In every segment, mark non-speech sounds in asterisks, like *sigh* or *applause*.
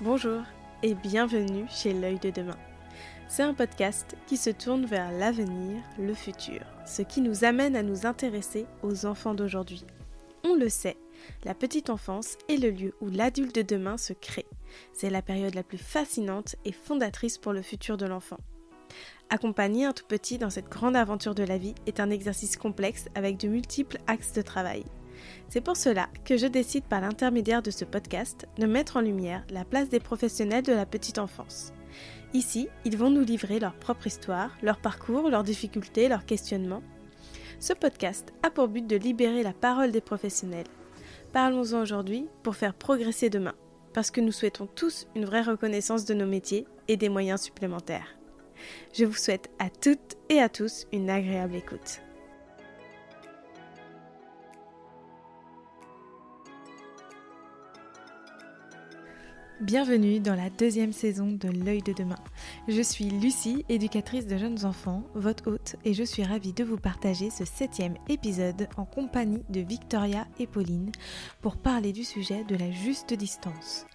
Bonjour et bienvenue chez L'œil de demain. C'est un podcast qui se tourne vers l'avenir, le futur, ce qui nous amène à nous intéresser aux enfants d'aujourd'hui. On le sait, la petite enfance est le lieu où l'adulte de demain se crée. C'est la période la plus fascinante et fondatrice pour le futur de l'enfant. Accompagner un tout petit dans cette grande aventure de la vie est un exercice complexe avec de multiples axes de travail. C'est pour cela que je décide par l'intermédiaire de ce podcast de mettre en lumière la place des professionnels de la petite enfance. Ici, ils vont nous livrer leur propre histoire, leur parcours, leurs difficultés, leurs questionnements. Ce podcast a pour but de libérer la parole des professionnels. Parlons-en aujourd'hui pour faire progresser demain, parce que nous souhaitons tous une vraie reconnaissance de nos métiers et des moyens supplémentaires. Je vous souhaite à toutes et à tous une agréable écoute. Bienvenue dans la deuxième saison de L'œil de demain. Je suis Lucie, éducatrice de jeunes enfants, votre hôte, et je suis ravie de vous partager ce septième épisode en compagnie de Victoria et Pauline pour parler du sujet de la juste distance.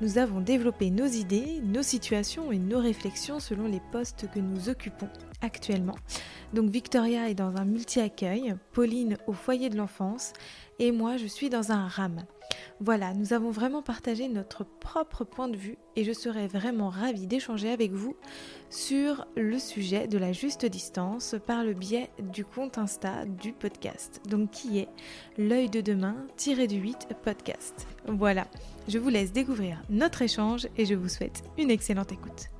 Nous avons développé nos idées, nos situations et nos réflexions selon les postes que nous occupons actuellement. Donc Victoria est dans un multi-accueil, Pauline au foyer de l'enfance et moi je suis dans un RAM. Voilà, nous avons vraiment partagé notre propre point de vue et je serais vraiment ravie d'échanger avec vous sur le sujet de la juste distance par le biais du compte Insta du podcast. Donc qui est l'œil de demain tiré du 8 podcast. Voilà, je vous laisse découvrir notre échange et je vous souhaite une excellente écoute.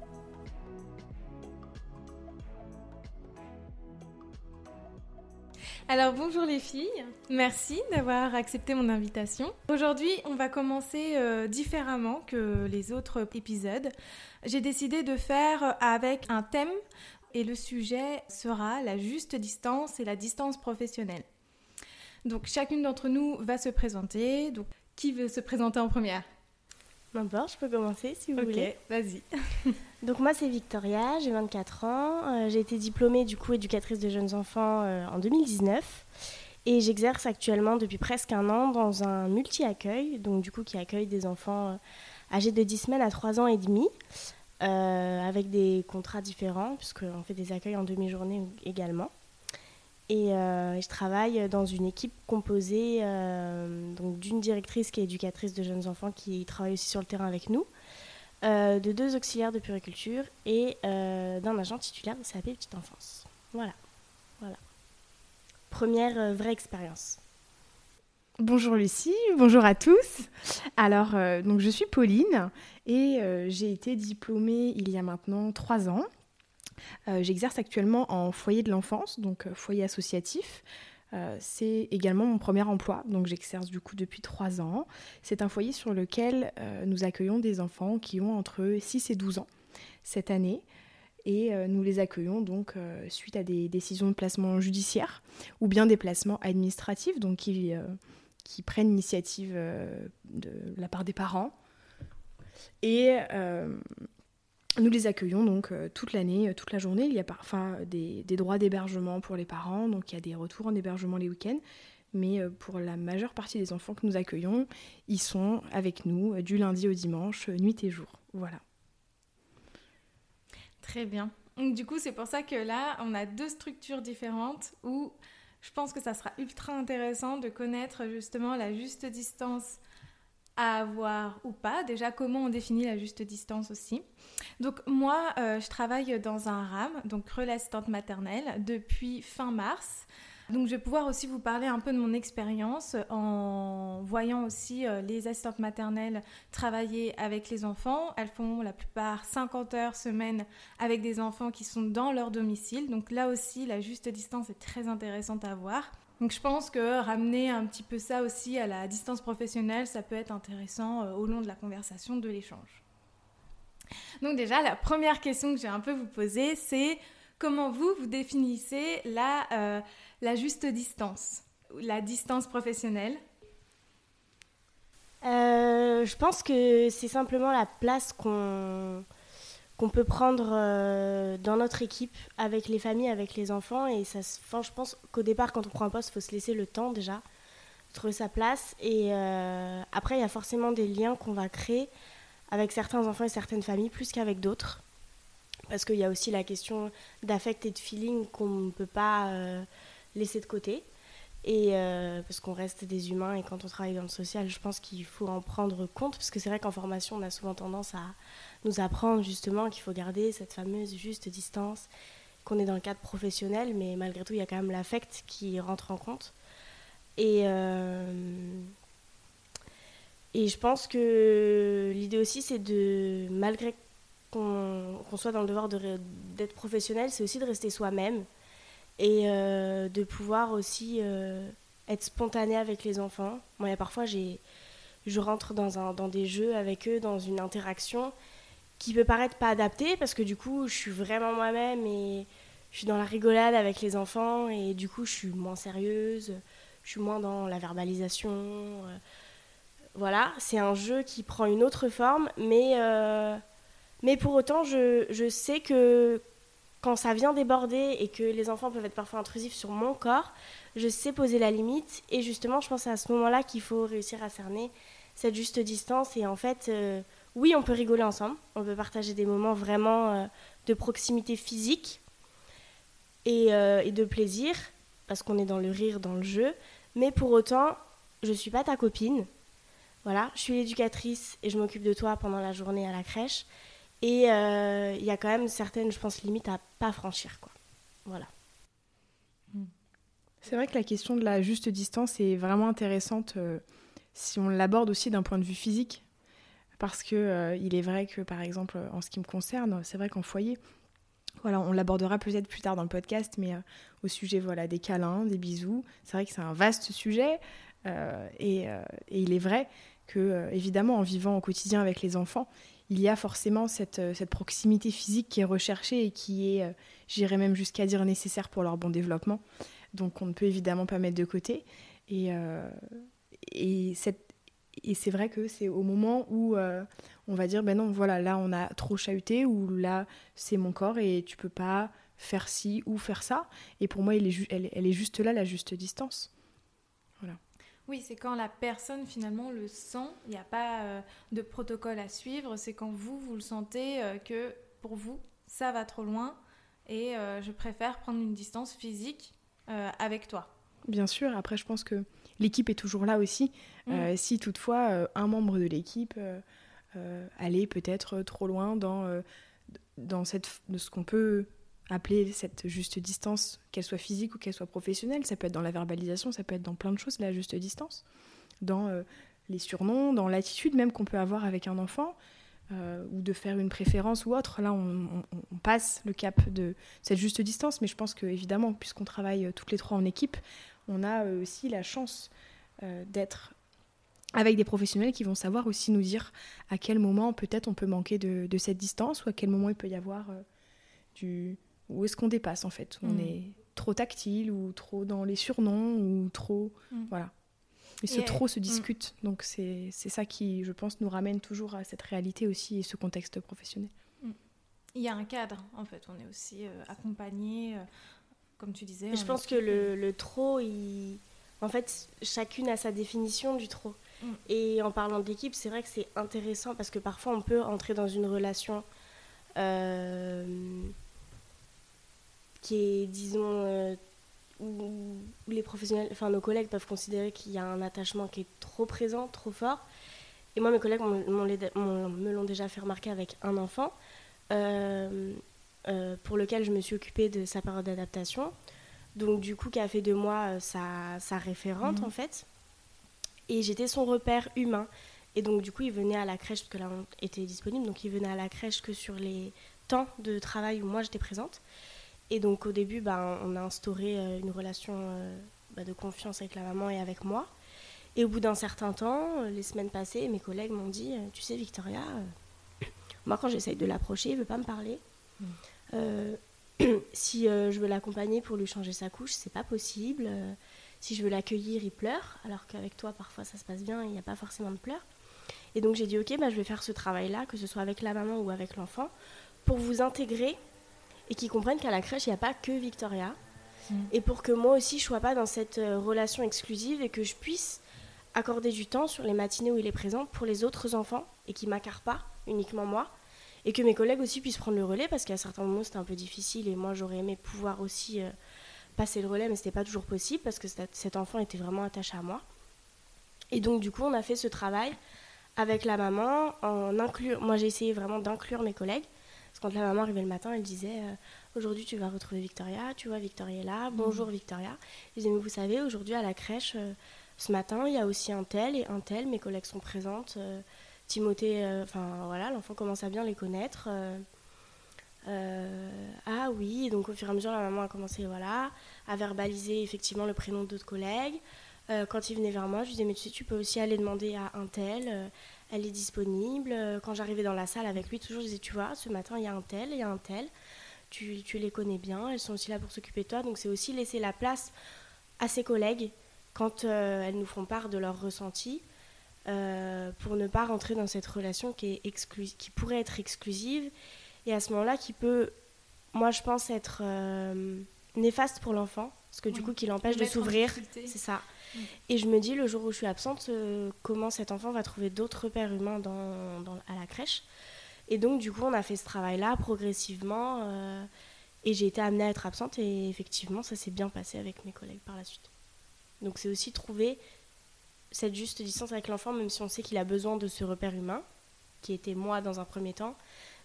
Alors bonjour les filles, merci d'avoir accepté mon invitation. Aujourd'hui on va commencer euh, différemment que les autres épisodes. J'ai décidé de faire avec un thème et le sujet sera la juste distance et la distance professionnelle. Donc chacune d'entre nous va se présenter. Donc qui veut se présenter en première? N'importe, je peux commencer si vous voulez. Ok, vas-y. *laughs* Donc moi c'est Victoria, j'ai 24 ans, euh, j'ai été diplômée du coup éducatrice de jeunes enfants euh, en 2019 et j'exerce actuellement depuis presque un an dans un multi-accueil, donc du coup qui accueille des enfants euh, âgés de 10 semaines à 3 ans et demi avec des contrats différents puisqu'on fait des accueils en demi-journée également. Et je travaille dans une équipe composée donc d'une directrice qui est éducatrice de jeunes enfants qui travaille aussi sur le terrain avec nous, euh, de deux auxiliaires de puriculture et euh, d'un agent titulaire de CAP Petite Enfance. Voilà. voilà. Première euh, vraie expérience. Bonjour Lucie, bonjour à tous. Alors, donc je suis Pauline et j'ai été diplômée il y a maintenant trois ans. J'exerce actuellement en foyer de l'enfance, donc foyer associatif. Euh, c'est également mon premier emploi, donc j'exerce du coup depuis trois ans. C'est un foyer sur lequel euh, nous accueillons des enfants qui ont entre 6 et 12 ans cette année. Et euh, nous les accueillons donc suite à des décisions de placement judiciaire ou bien des placements administratifs, donc qui, qui prennent l'initiative de la part des parents. Et nous les accueillons donc euh, toute l'année, euh, toute la journée. Il y a parfois des, droits d'hébergement pour les parents, donc il y a des retours en hébergement les week-ends. Mais euh, pour la majeure partie des enfants que nous accueillons, ils sont avec nous du lundi au dimanche, nuit et jour. Voilà. Très bien. Du coup, c'est pour ça que là, on a deux structures différentes où je pense que ça sera ultra intéressant de connaître justement la juste distance avoir ou pas. Déjà, comment on définit la juste distance aussi. Donc moi, euh, je travaille dans un RAM, donc relais assistante maternelle, depuis fin mars. Donc je vais pouvoir aussi vous parler un peu de mon expérience en voyant aussi euh, les assistantes maternelles travailler avec les enfants. Elles font la plupart 50 heures semaine avec des enfants qui sont dans leur domicile. Donc là aussi, la juste distance est très intéressante à voir. Donc je pense que ramener un petit peu ça aussi à la distance professionnelle, ça peut être intéressant euh, au long de la conversation, de l'échange. Donc déjà, la première question que j'ai un peu vous poser, c'est comment vous, vous définissez la, euh, la juste distance, la distance professionnelle? Euh, Je pense que c'est simplement la place qu'on qu'on peut prendre euh, dans notre équipe avec les familles, avec les enfants. Et ça, je pense qu'au départ, quand on prend un poste, il faut se laisser le temps déjà trouver sa place. Et euh, après, il y a forcément des liens qu'on va créer avec certains enfants et certaines familles plus qu'avec d'autres. Parce qu'il y a aussi la question d'affect et de feeling qu'on ne peut pas euh, laisser de côté. Et euh, parce qu'on reste des humains et quand on travaille dans le social, je pense qu'il faut en prendre compte. Parce que c'est vrai qu'en formation, on a souvent tendance à nous apprendre justement qu'il faut garder cette fameuse juste distance, qu'on est dans le cadre professionnel, mais malgré tout, il y a quand même l'affect qui rentre en compte. Et, euh, et je pense que l'idée aussi, c'est de, malgré qu'on soit dans le devoir d'être professionnel, c'est aussi de rester soi-même et euh, de pouvoir aussi euh, être spontané avec les enfants. Moi, parfois, je rentre dans, un, dans des jeux avec eux, dans une interaction qui peut paraître pas adaptée parce que du coup, je suis vraiment moi-même et je suis dans la rigolade avec les enfants et du coup, je suis moins sérieuse, je suis moins dans la verbalisation. Euh, voilà, c'est un jeu qui prend une autre forme, mais, mais pour autant, je, je sais que quand ça vient déborder et que les enfants peuvent être parfois intrusifs sur mon corps, je sais poser la limite. Et justement, je pense à ce moment-là qu'il faut réussir à cerner cette juste distance. Et en fait, euh, oui, on peut rigoler ensemble. On peut partager des moments vraiment euh, de proximité physique euh, et, de plaisir, parce qu'on est dans le rire, dans le jeu. Mais pour autant, je ne suis pas ta copine. Voilà, je suis l'éducatrice et je m'occupe de toi pendant la journée à la crèche. Et euh, il y a quand même certaines, je pense, limites à pas franchir. Quoi. Voilà. Hmm. C'est vrai que la question de la juste distance est vraiment intéressante euh, si on l'aborde aussi d'un point de vue physique. Parce que euh, il est vrai que, par exemple, en ce qui me concerne, c'est vrai qu'en foyer, voilà, on l'abordera peut-être plus tard dans le podcast, mais au sujet voilà, des câlins, des bisous, c'est vrai que c'est un vaste sujet. Et, et, il est vrai que, évidemment, en vivant au quotidien avec les enfants, il y a forcément cette, euh, cette, proximité physique qui est recherchée et qui est, euh, j'irais même jusqu'à dire, nécessaire pour leur bon développement. Donc on ne peut évidemment pas mettre de côté. Et, euh, c'est vrai que c'est au moment où on va dire, ben non, voilà, là on a trop chahuté, ou là c'est mon corps et tu peux pas faire ci ou faire ça. Et pour moi, elle est juste là, la juste distance. Oui, c'est quand la personne finalement le sent, il n'y a pas euh, de protocole à suivre, c'est quand vous, vous le sentez euh, que pour vous, ça va trop loin et euh, je préfère prendre une distance physique avec toi. Bien sûr, après je pense que l'équipe est toujours là aussi. Mm. si toutefois un membre de l'équipe allait peut-être trop loin dans, dans cette, de ce qu'on peut appeler cette juste distance, qu'elle soit physique ou qu'elle soit professionnelle. Ça peut être dans la verbalisation, ça peut être dans plein de choses, la juste distance. Dans euh, les surnoms, dans l'attitude même qu'on peut avoir avec un enfant, euh, ou de faire une préférence ou autre. Là, on, passe le cap de cette juste distance, mais je pense que, évidemment, puisqu'on travaille euh, toutes les trois en équipe, on a aussi la chance d'être avec des professionnels qui vont savoir aussi nous dire à quel moment peut-être on peut manquer de, de, cette distance ou à quel moment il peut y avoir du, où est-ce qu'on dépasse en fait? On mm. est trop tactile ou trop dans les surnoms ou trop. Mm. Voilà. Et ce trop se mm. discute. Donc c'est ça qui, je pense, nous ramène toujours à cette réalité aussi et ce contexte professionnel. Il y a un cadre en fait. On est aussi euh, accompagné, euh, comme tu disais. je pense que le, le, trop, il... en fait, chacune a sa définition du trop. Et en parlant d'équipe, c'est vrai que c'est intéressant parce que parfois on peut entrer dans une relation. Euh, qui est, disons, euh, où, les professionnels, enfin nos collègues peuvent considérer qu'il y a un attachement qui est trop présent, trop fort. Et moi, mes collègues me l'ont déjà fait remarquer avec un enfant, euh, euh, pour lequel je me suis occupée de sa période d'adaptation. Donc, du coup, qui a fait de moi sa, sa référente, en fait. Et j'étais son repère humain. Et donc, du coup, il venait à la crèche, parce que là, on était disponible, donc il venait à la crèche que sur les temps de travail où moi j'étais présente. Et donc au début, ben, on a instauré euh, une relation euh, bah, de confiance avec la maman et avec moi. Et au bout d'un certain temps, euh, les semaines passées, mes collègues m'ont dit, tu sais Victoria, moi quand j'essaye de l'approcher, il ne veut pas me parler. Mm. *clears throat* si je veux l'accompagner pour lui changer sa couche, c'est pas possible. si je veux l'accueillir, il pleure, alors qu'avec toi, parfois ça se passe bien, il n'y a pas forcément de pleurs. Et donc j'ai dit, ok, bah, je vais faire ce travail-là, que ce soit avec la maman ou avec l'enfant, pour vous intégrer et qui comprennent qu'à la crèche, il n'y a pas que Victoria. Mm. Et pour que moi aussi, je sois pas dans cette euh, relation exclusive et que je puisse accorder du temps sur les matinées où il est présent pour les autres enfants et qui m'accarent pas uniquement moi, et que mes collègues aussi puissent prendre le relais, parce qu'à certains moments c'était un peu difficile, et moi j'aurais aimé pouvoir aussi euh, passer le relais, mais c'était pas toujours possible, parce que cet enfant était vraiment attaché à moi. Et donc du coup on a fait ce travail avec la maman, en inclure, moi j'ai essayé vraiment d'inclure mes collègues, parce que quand la maman arrivait le matin, elle disait euh, aujourd'hui tu vas retrouver Victoria, tu vois Victoria est là, bonjour mmh. Victoria. Je disais mais vous savez aujourd'hui à la crèche ce matin, il y a aussi un tel et un tel, mes collègues sont présentes. Euh, Timothée, euh, enfin voilà, l'enfant commence à bien les connaître. Euh, ah oui, donc au fur et à mesure, la maman a commencé voilà, à verbaliser effectivement le prénom d'autres collègues. quand il venait vers moi, je lui disais, mais tu sais, tu peux aussi aller demander à un tel, elle est disponible. Quand j'arrivais dans la salle avec lui, toujours, je disais, tu vois, ce matin, il y a un tel, il y a un tel, tu, tu les connais bien, elles sont aussi là pour s'occuper de toi. Donc c'est aussi laisser la place à ses collègues quand euh, elles nous font part de leurs ressentis, euh, pour ne pas rentrer dans cette relation qui, est qui pourrait être exclusive et à ce moment-là qui peut, moi je pense, être euh, néfaste pour l'enfant, parce que du coup qui l'empêche de s'ouvrir. C'est ça. Et je me dis, le jour où je suis absente, comment cet enfant va trouver d'autres repères humains dans, dans, à la crèche? Et donc du coup on a fait ce travail-là progressivement. et j'ai été amenée à être absente et effectivement ça s'est bien passé avec mes collègues par la suite. Donc c'est aussi trouver cette juste distance avec l'enfant, même si on sait qu'il a besoin de ce repère humain, qui était moi dans un premier temps.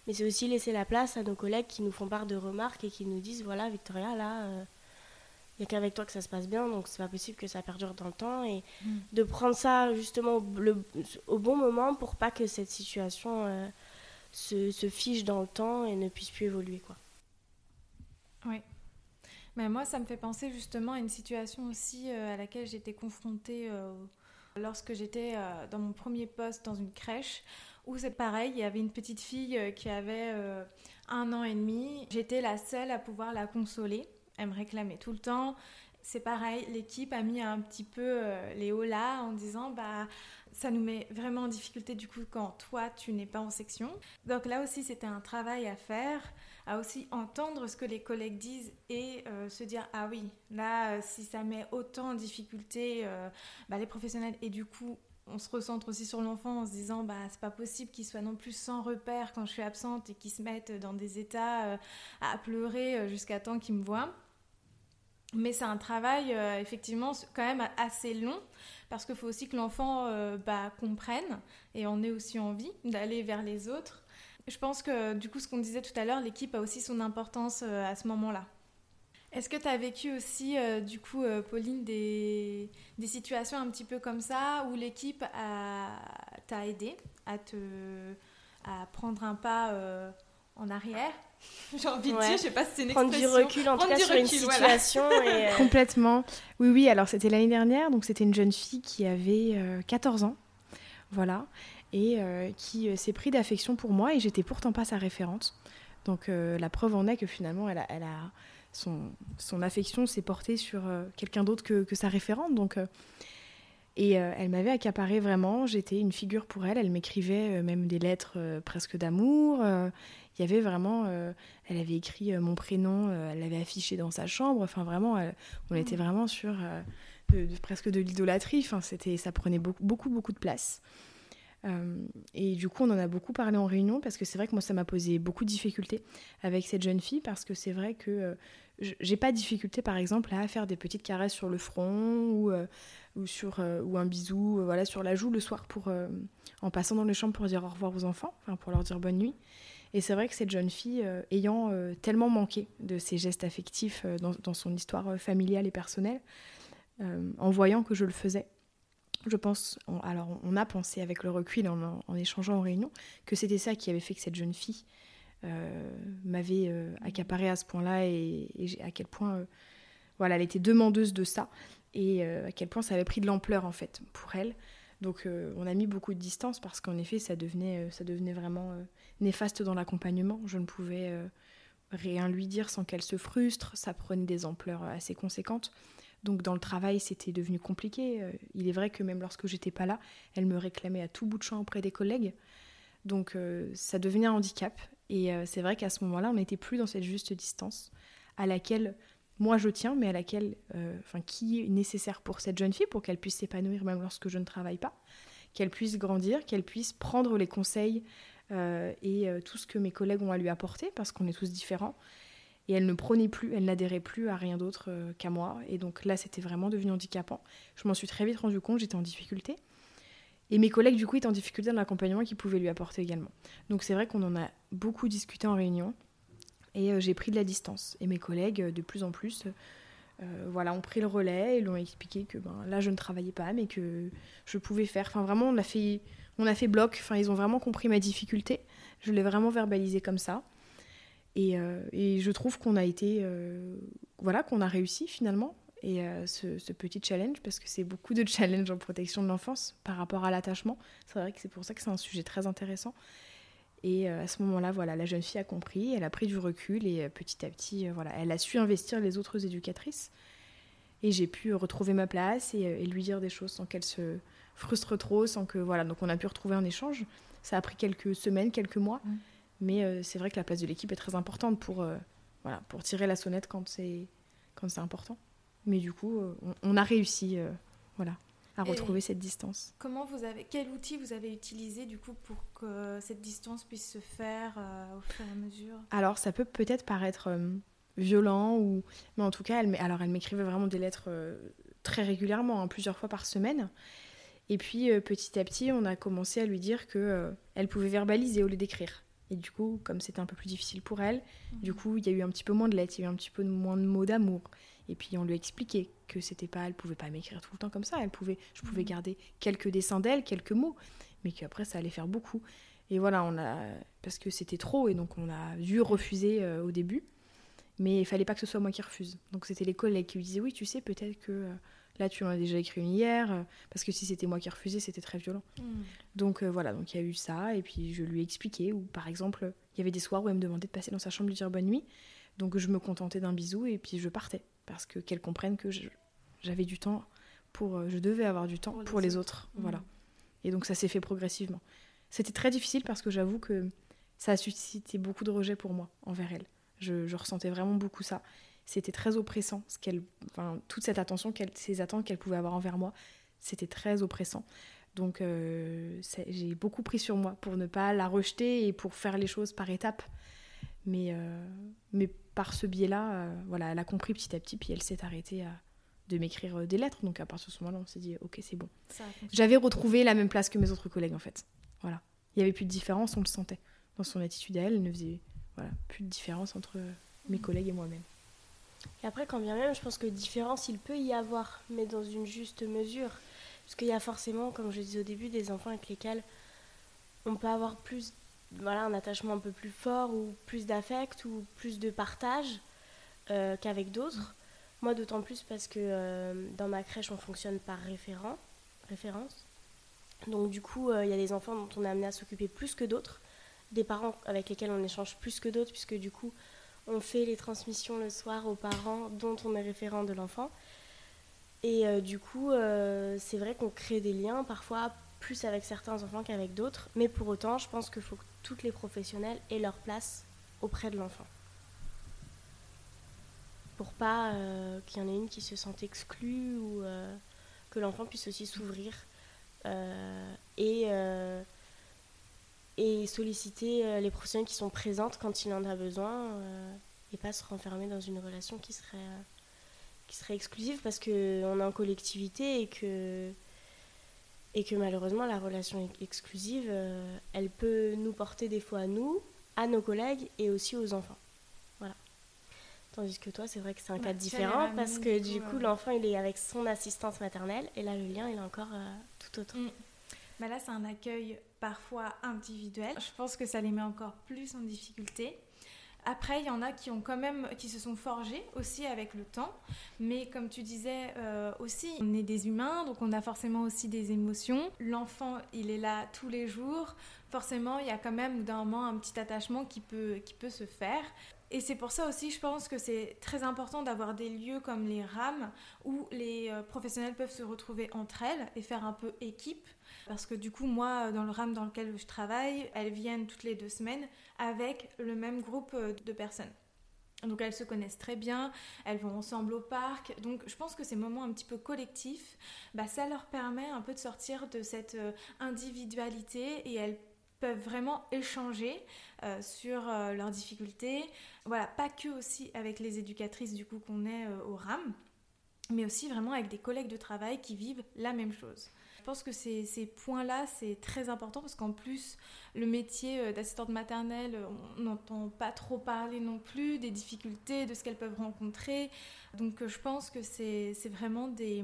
Mais c'est aussi laisser la place à nos collègues qui nous font part de remarques et qui nous disent voilà, Victoria, là, il n'y a qu'avec toi que ça se passe bien, donc c'est pas possible que ça perdure dans le temps. Et mm. de prendre ça justement au, bon moment pour pas que cette situation euh, se, se, fiche dans le temps et ne puisse plus évoluer. quoi. Oui. Mais moi, ça me fait penser justement à une situation aussi euh, à laquelle j'étais confrontée euh, lorsque j'étais dans mon premier poste dans une crèche, où c'est pareil, il y avait une petite fille qui avait un an et demi. J'étais la seule à pouvoir la consoler. Elle me réclamait tout le temps. C'est pareil, l'équipe a mis un petit peu les hauts là en disant bah ça nous met vraiment en difficulté du coup quand toi tu n'es pas en section. Donc là aussi c'était un travail à faire à aussi entendre ce que les collègues disent et euh, se dire ah oui là euh, si ça met autant en difficulté euh, bah, les professionnels et du coup on se recentre aussi sur l'enfant en se disant bah c'est pas possible qu'il soit non plus sans repère quand je suis absente et qu'il se mette dans des états à pleurer jusqu'à temps qu'il me voit mais c'est un travail effectivement quand même assez long parce qu'il faut aussi que l'enfant bah, comprenne et on ait aussi envie d'aller vers les autres je pense que du coup, ce qu'on disait tout à l'heure, l'équipe a aussi son importance euh, à ce moment-là. Est-ce que tu as vécu aussi, euh, du coup, euh, Pauline, des, des, situations un petit peu comme ça où l'équipe t'a aidé à, te, à prendre un pas en arrière? *laughs* J'ai envie de dire, je sais pas si c'est une expression. Prendre du recul, en tout cas, sur une situation. *laughs* Complètement. Oui, oui, alors c'était l'année dernière, donc c'était une jeune fille qui avait 14 ans. Voilà et euh, qui euh, s'est pris d'affection pour moi et j'étais pourtant pas sa référente. Donc euh, la preuve en est que finalement elle a, elle a son, son, affection s'est portée sur quelqu'un d'autre que, que, sa référente. Donc, et elle m'avait accaparé vraiment, j'étais une figure pour elle, elle m'écrivait même des lettres presque d'amour. Il y avait vraiment, elle avait écrit mon prénom, elle l'avait affiché dans sa chambre. Enfin vraiment, on était mmh. vraiment sur presque de l'idolâtrie. Enfin, c'était, ça prenait beaucoup, beaucoup, beaucoup de place. Euh, et du coup, on en a beaucoup parlé en réunion parce que c'est vrai que moi, ça m'a posé beaucoup de difficultés avec cette jeune fille parce que c'est vrai que euh, j'ai pas de difficulté, par exemple, à faire des petites caresses sur le front ou, euh, sur, ou un bisou voilà, sur la joue le soir pour, en passant dans les chambres pour dire au revoir aux enfants, pour leur dire bonne nuit. Et c'est vrai que cette jeune fille, ayant tellement manqué de ces gestes affectifs dans, son histoire familiale et personnelle, en voyant que je le faisais, je pense, alors on a pensé avec le recul en, échangeant en réunion, que c'était ça qui avait fait que cette jeune fille euh, m'avait euh, accaparé à ce point-là et, à quel point euh, voilà, elle était demandeuse de ça et à quel point ça avait pris de l'ampleur en fait pour elle. Donc on a mis beaucoup de distance parce qu'en effet ça devenait, ça devenait vraiment néfaste dans l'accompagnement. Je ne pouvais rien lui dire sans qu'elle se frustre, ça prenait des ampleurs assez conséquentes. Donc dans le travail, c'était devenu compliqué. Euh, il est vrai que même lorsque j'étais pas là, elle me réclamait à tout bout de champ auprès des collègues. Donc euh, ça devenait un handicap. Et euh, c'est vrai qu'à ce moment-là, on n'était plus dans cette juste distance à laquelle moi je tiens, mais à laquelle, enfin, qui est nécessaire pour cette jeune fille pour qu'elle puisse s'épanouir même lorsque je ne travaille pas, qu'elle puisse grandir, qu'elle puisse prendre les conseils et tout ce que mes collègues ont à lui apporter, parce qu'on est tous différents. Et elle ne prenait plus, elle n'adhérait plus à rien d'autre qu'à moi. Et donc là, c'était vraiment devenu handicapant. Je m'en suis très vite rendu compte, j'étais en difficulté. Et mes collègues, du coup, étaient en difficulté dans l'accompagnement qu'ils pouvaient lui apporter également. Donc c'est vrai qu'on en a beaucoup discuté en réunion. Et j'ai pris de la distance. Et mes collègues, de plus en plus, euh, voilà, ont pris le relais et l'ont expliqué que ben, là je ne travaillais pas, mais que je pouvais faire. Enfin, vraiment, on a fait, on a fait bloc. Enfin, ils ont vraiment compris ma difficulté. Je l'ai vraiment verbalisé comme ça. Et, euh, et je trouve qu'on a été, euh, voilà, qu'on a réussi finalement. Et ce, ce, petit challenge, parce que c'est beaucoup de *laughs* challenges en protection de l'enfance par rapport à l'attachement. C'est vrai que c'est pour ça que c'est un sujet très intéressant. Et à ce moment-là, voilà, la jeune fille a compris, elle a pris du recul et petit à petit, voilà, elle a su investir les autres éducatrices. Et j'ai pu retrouver ma place et, lui dire des choses sans qu'elle se frustre trop, sans que voilà. Donc on a pu retrouver un échange. Ça a pris quelques semaines, quelques mois, mais c'est vrai que la place de l'équipe est très importante pour voilà, pour tirer la sonnette quand c'est quand c'est important. Mais du coup, on, on, a réussi, voilà à retrouver cette distance. Comment vous avez, quel outil vous avez utilisé du coup pour que cette distance puisse se faire euh, au fur et à mesure? Alors ça peut peut-être paraître euh, violent ou, mais en tout cas, elle, alors elle m'écrivait vraiment des lettres euh, très régulièrement, hein, plusieurs fois par semaine. Et puis petit à petit, on a commencé à lui dire que elle pouvait verbaliser au lieu d'écrire. Et du coup, comme c'était un peu plus difficile pour elle, du mhm. coup, il y a eu un petit peu moins de lettres, il y a eu un petit peu moins de mots d'amour. Et puis on lui a expliqué que c'était pas, elle pouvait pas m'écrire tout le temps comme ça. Elle pouvait, je pouvais mhm. garder quelques dessins d'elle, quelques mots, mais qu'après ça allait faire beaucoup. Et voilà, on a parce que c'était trop et donc on a dû refuser euh, au début. Mais il fallait pas que ce soit moi qui refuse. Donc c'était les collègues qui lui disaient oui, tu sais peut-être que euh, là tu en as déjà écrit une hier euh, parce que si c'était moi qui refusais, c'était très violent. Mhm. Donc voilà, donc il y a eu ça et puis je lui ai expliqué ou par exemple, il y avait des soirs où elle me demandait de passer dans sa chambre lui dire bonne nuit. Donc je me contentais d'un bisou et puis je partais parce que qu'elle comprenne que j'avais du temps pour, euh, je devais avoir du temps pour, les, autres, mmh. voilà. Et donc ça s'est fait progressivement. C'était très difficile parce que j'avoue que ça a suscité beaucoup de rejet pour moi envers elle. Je, ressentais vraiment beaucoup ça. C'était très oppressant, ce qu'elle, enfin, toute cette attention, ces attentes qu'elle pouvait avoir envers moi, c'était très oppressant. Donc euh, j'ai beaucoup pris sur moi pour ne pas la rejeter et pour faire les choses par étapes. Mais, euh, mais par ce biais-là, euh, voilà, elle a compris petit à petit, puis elle s'est arrêtée à, de m'écrire des lettres. Donc à partir de ce moment-là, on s'est dit, ok, c'est bon. J'avais retrouvé la même place que mes autres collègues, en fait. Voilà. Il n'y avait plus de différence, on le sentait. Dans son attitude à elle, il ne faisait voilà, plus de différence entre mes collègues et moi-même. Et après, quand bien même, je pense que différence, il peut y avoir, mais dans une juste mesure. Parce qu'il y a forcément, comme je disais au début, des enfants avec lesquels on peut avoir plus voilà, un attachement un peu plus fort ou plus d'affect ou plus de partage euh, qu'avec d'autres. Moi, d'autant plus parce que euh, dans ma crèche, on fonctionne par référent, référence. Donc, du coup, euh, il y a des enfants dont on est amené à s'occuper plus que d'autres, des parents avec lesquels on échange plus que d'autres, puisque du coup, on fait les transmissions le soir aux parents dont on est référent de l'enfant. Et du coup, c'est vrai qu'on crée des liens parfois plus avec certains enfants qu'avec d'autres, mais pour autant, je pense qu'il faut que toutes les professionnels aient leur place auprès de l'enfant. Pour pas euh, qu'il y en ait une qui se sente exclue ou euh, que l'enfant puisse aussi s'ouvrir euh, et, et solliciter les professionnels qui sont présentes quand il en a besoin et pas se renfermer dans une relation qui serait, qui serait exclusive parce qu'on est en collectivité et que et que malheureusement la relation exclusive, euh, elle peut nous porter des fois à nous, à nos collègues et aussi aux enfants. Voilà. Tandis que toi, c'est vrai que c'est un cas différent parce que du coup, l'enfant, il est avec son assistance maternelle et là, le lien, il est encore euh, tout autre. Mm. Mais là, c'est un accueil parfois individuel. Je pense que ça les met encore plus en difficulté. Après, il y en a qui ont quand même, qui se sont forgés aussi avec le temps. Mais comme tu disais euh, aussi, on est des humains, donc on a forcément aussi des émotions. L'enfant, il est là tous les jours. Forcément, il y a quand même d'un moment un petit attachement qui peut, qui peut se faire. Et c'est pour ça aussi, je pense que c'est très important d'avoir des lieux comme les RAM où les euh, professionnels peuvent se retrouver entre elles et faire un peu équipe. Parce que du coup, moi, dans le RAM dans lequel je travaille, elles viennent toutes les deux semaines avec le même groupe euh, de personnes. Donc elles se connaissent très bien, elles vont ensemble au parc. Donc je pense que ces moments un petit peu collectifs, bah, ça leur permet un peu de sortir de cette euh, individualité et elles peuvent vraiment échanger euh, sur euh, leurs difficultés. Voilà, pas que aussi avec les éducatrices du coup qu'on est euh, au RAM, mais aussi vraiment avec des collègues de travail qui vivent la même chose. Je pense que ces, ces points-là, c'est très important parce qu'en plus, le métier d'assistante maternelle, on n'entend pas trop parler non plus des difficultés, de ce qu'elles peuvent rencontrer. Donc je pense que c'est vraiment des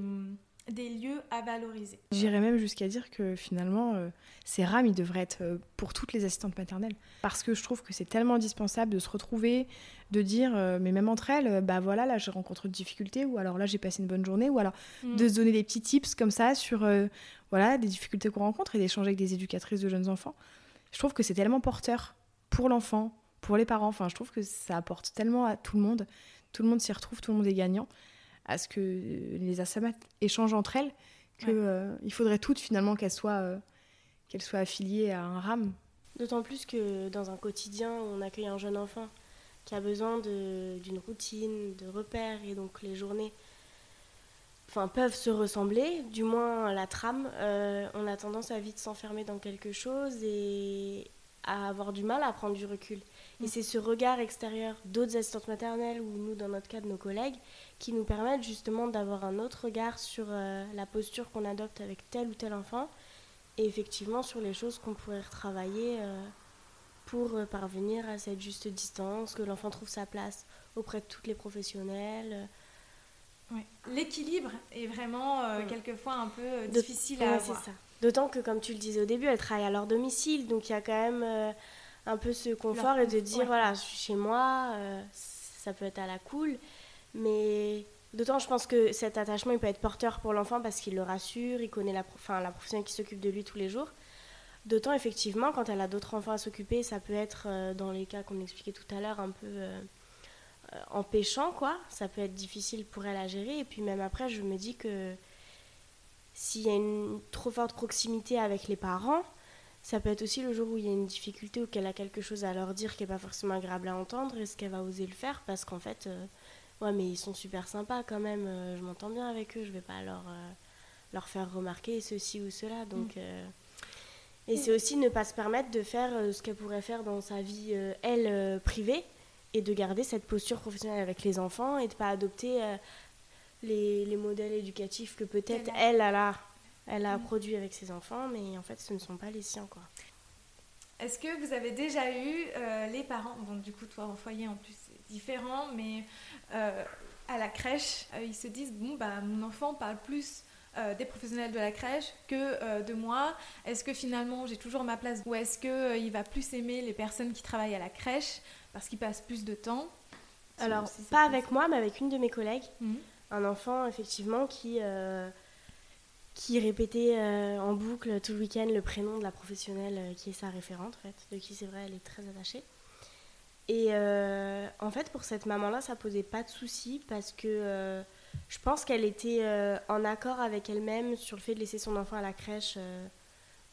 des lieux à valoriser. J'irais même jusqu'à dire que finalement, euh, ces rames, ils devraient être euh, pour toutes les assistantes maternelles. Parce que je trouve que c'est tellement indispensable de se retrouver, de dire, euh, mais même entre elles, bah voilà, là je rencontre une difficulté, ou alors là j'ai passé une bonne journée, ou alors mm. de se donner des petits tips comme ça sur voilà, des difficultés qu'on rencontre et d'échanger avec des éducatrices de jeunes enfants. Je trouve que c'est tellement porteur pour l'enfant, pour les parents. Enfin, je trouve que ça apporte tellement à tout le monde. Tout le monde s'y retrouve, tout le monde est gagnant à ce que les ASAMAT échangent entre elles, qu'il euh, il faudrait toutes finalement qu'elles soient, euh, qu'elles soient affiliées à un RAM. D'autant plus que dans un quotidien où on accueille un jeune enfant qui a besoin d'une routine, de repères, et donc les journées enfin, peuvent se ressembler, du moins la trame, euh, on a tendance à vite s'enfermer dans quelque chose et à avoir du mal à prendre du recul. Et c'est ce regard extérieur d'autres assistantes maternelles ou nous, dans notre cas, de nos collègues, qui nous permettent justement d'avoir un autre regard sur euh, la posture qu'on adopte avec tel ou tel enfant et effectivement sur les choses qu'on pourrait retravailler euh, pour euh, parvenir à cette juste distance, que l'enfant trouve sa place auprès de toutes les professionnels. L'équilibre est vraiment quelquefois un peu difficile à avoir. D'autant que, comme tu le disais au début, elle travaille à leur domicile, donc il y a quand même un peu ce confort et de dire, voilà, je suis chez moi, ça peut être à la cool. Mais d'autant, je pense que cet attachement, il peut être porteur pour l'enfant parce qu'il le rassure, il connaît la, enfin, la professionnelle qui s'occupe de lui tous les jours. D'autant, effectivement, quand elle a d'autres enfants à s'occuper, ça peut être, euh, dans les cas qu'on expliquait tout à l'heure, un peu euh, euh, empêchant, quoi. Ça peut être difficile pour elle à gérer. Et puis même après, je me dis que s'il y a une trop forte proximité avec les parents, ça peut être aussi le jour où il y a une difficulté ou qu'elle a quelque chose à leur dire qui n'est pas forcément agréable à entendre. Est-ce qu'elle va oser le faire? Parce qu'en fait, ouais, mais ils sont super sympas quand même, euh, je m'entends bien avec eux, je vais pas leur, euh, leur faire remarquer ceci ou cela. Donc, mm. euh, et c'est aussi ne pas se permettre de faire ce qu'elle pourrait faire dans sa vie, elle, privée, et de garder cette posture professionnelle avec les enfants et de pas adopter les, les, modèles éducatifs que peut-être elle, elle, a, elle a produit avec ses enfants, mais en fait ce ne sont pas les siens. quoi. Est-ce que vous avez déjà eu les parents, bon du coup toi au foyer en plus différent, mais euh, à la crèche, euh, ils se disent bon bah mon enfant parle plus euh, des professionnels de la crèche que de moi. Est-ce que finalement j'ai toujours ma place ou est-ce que il va plus aimer les personnes qui travaillent à la crèche parce qu'il passe plus de temps? Alors pas avec moi, mais avec une de mes collègues, mhm. un enfant effectivement qui qui répétait en boucle tout le week-end le prénom de la professionnelle qui est sa référente, en fait, de qui c'est vrai, elle est très attachée. Et euh, en fait, pour cette maman-là, ça posait pas de soucis parce que euh, je pense qu'elle était euh, en accord avec elle-même sur le fait de laisser son enfant à la crèche.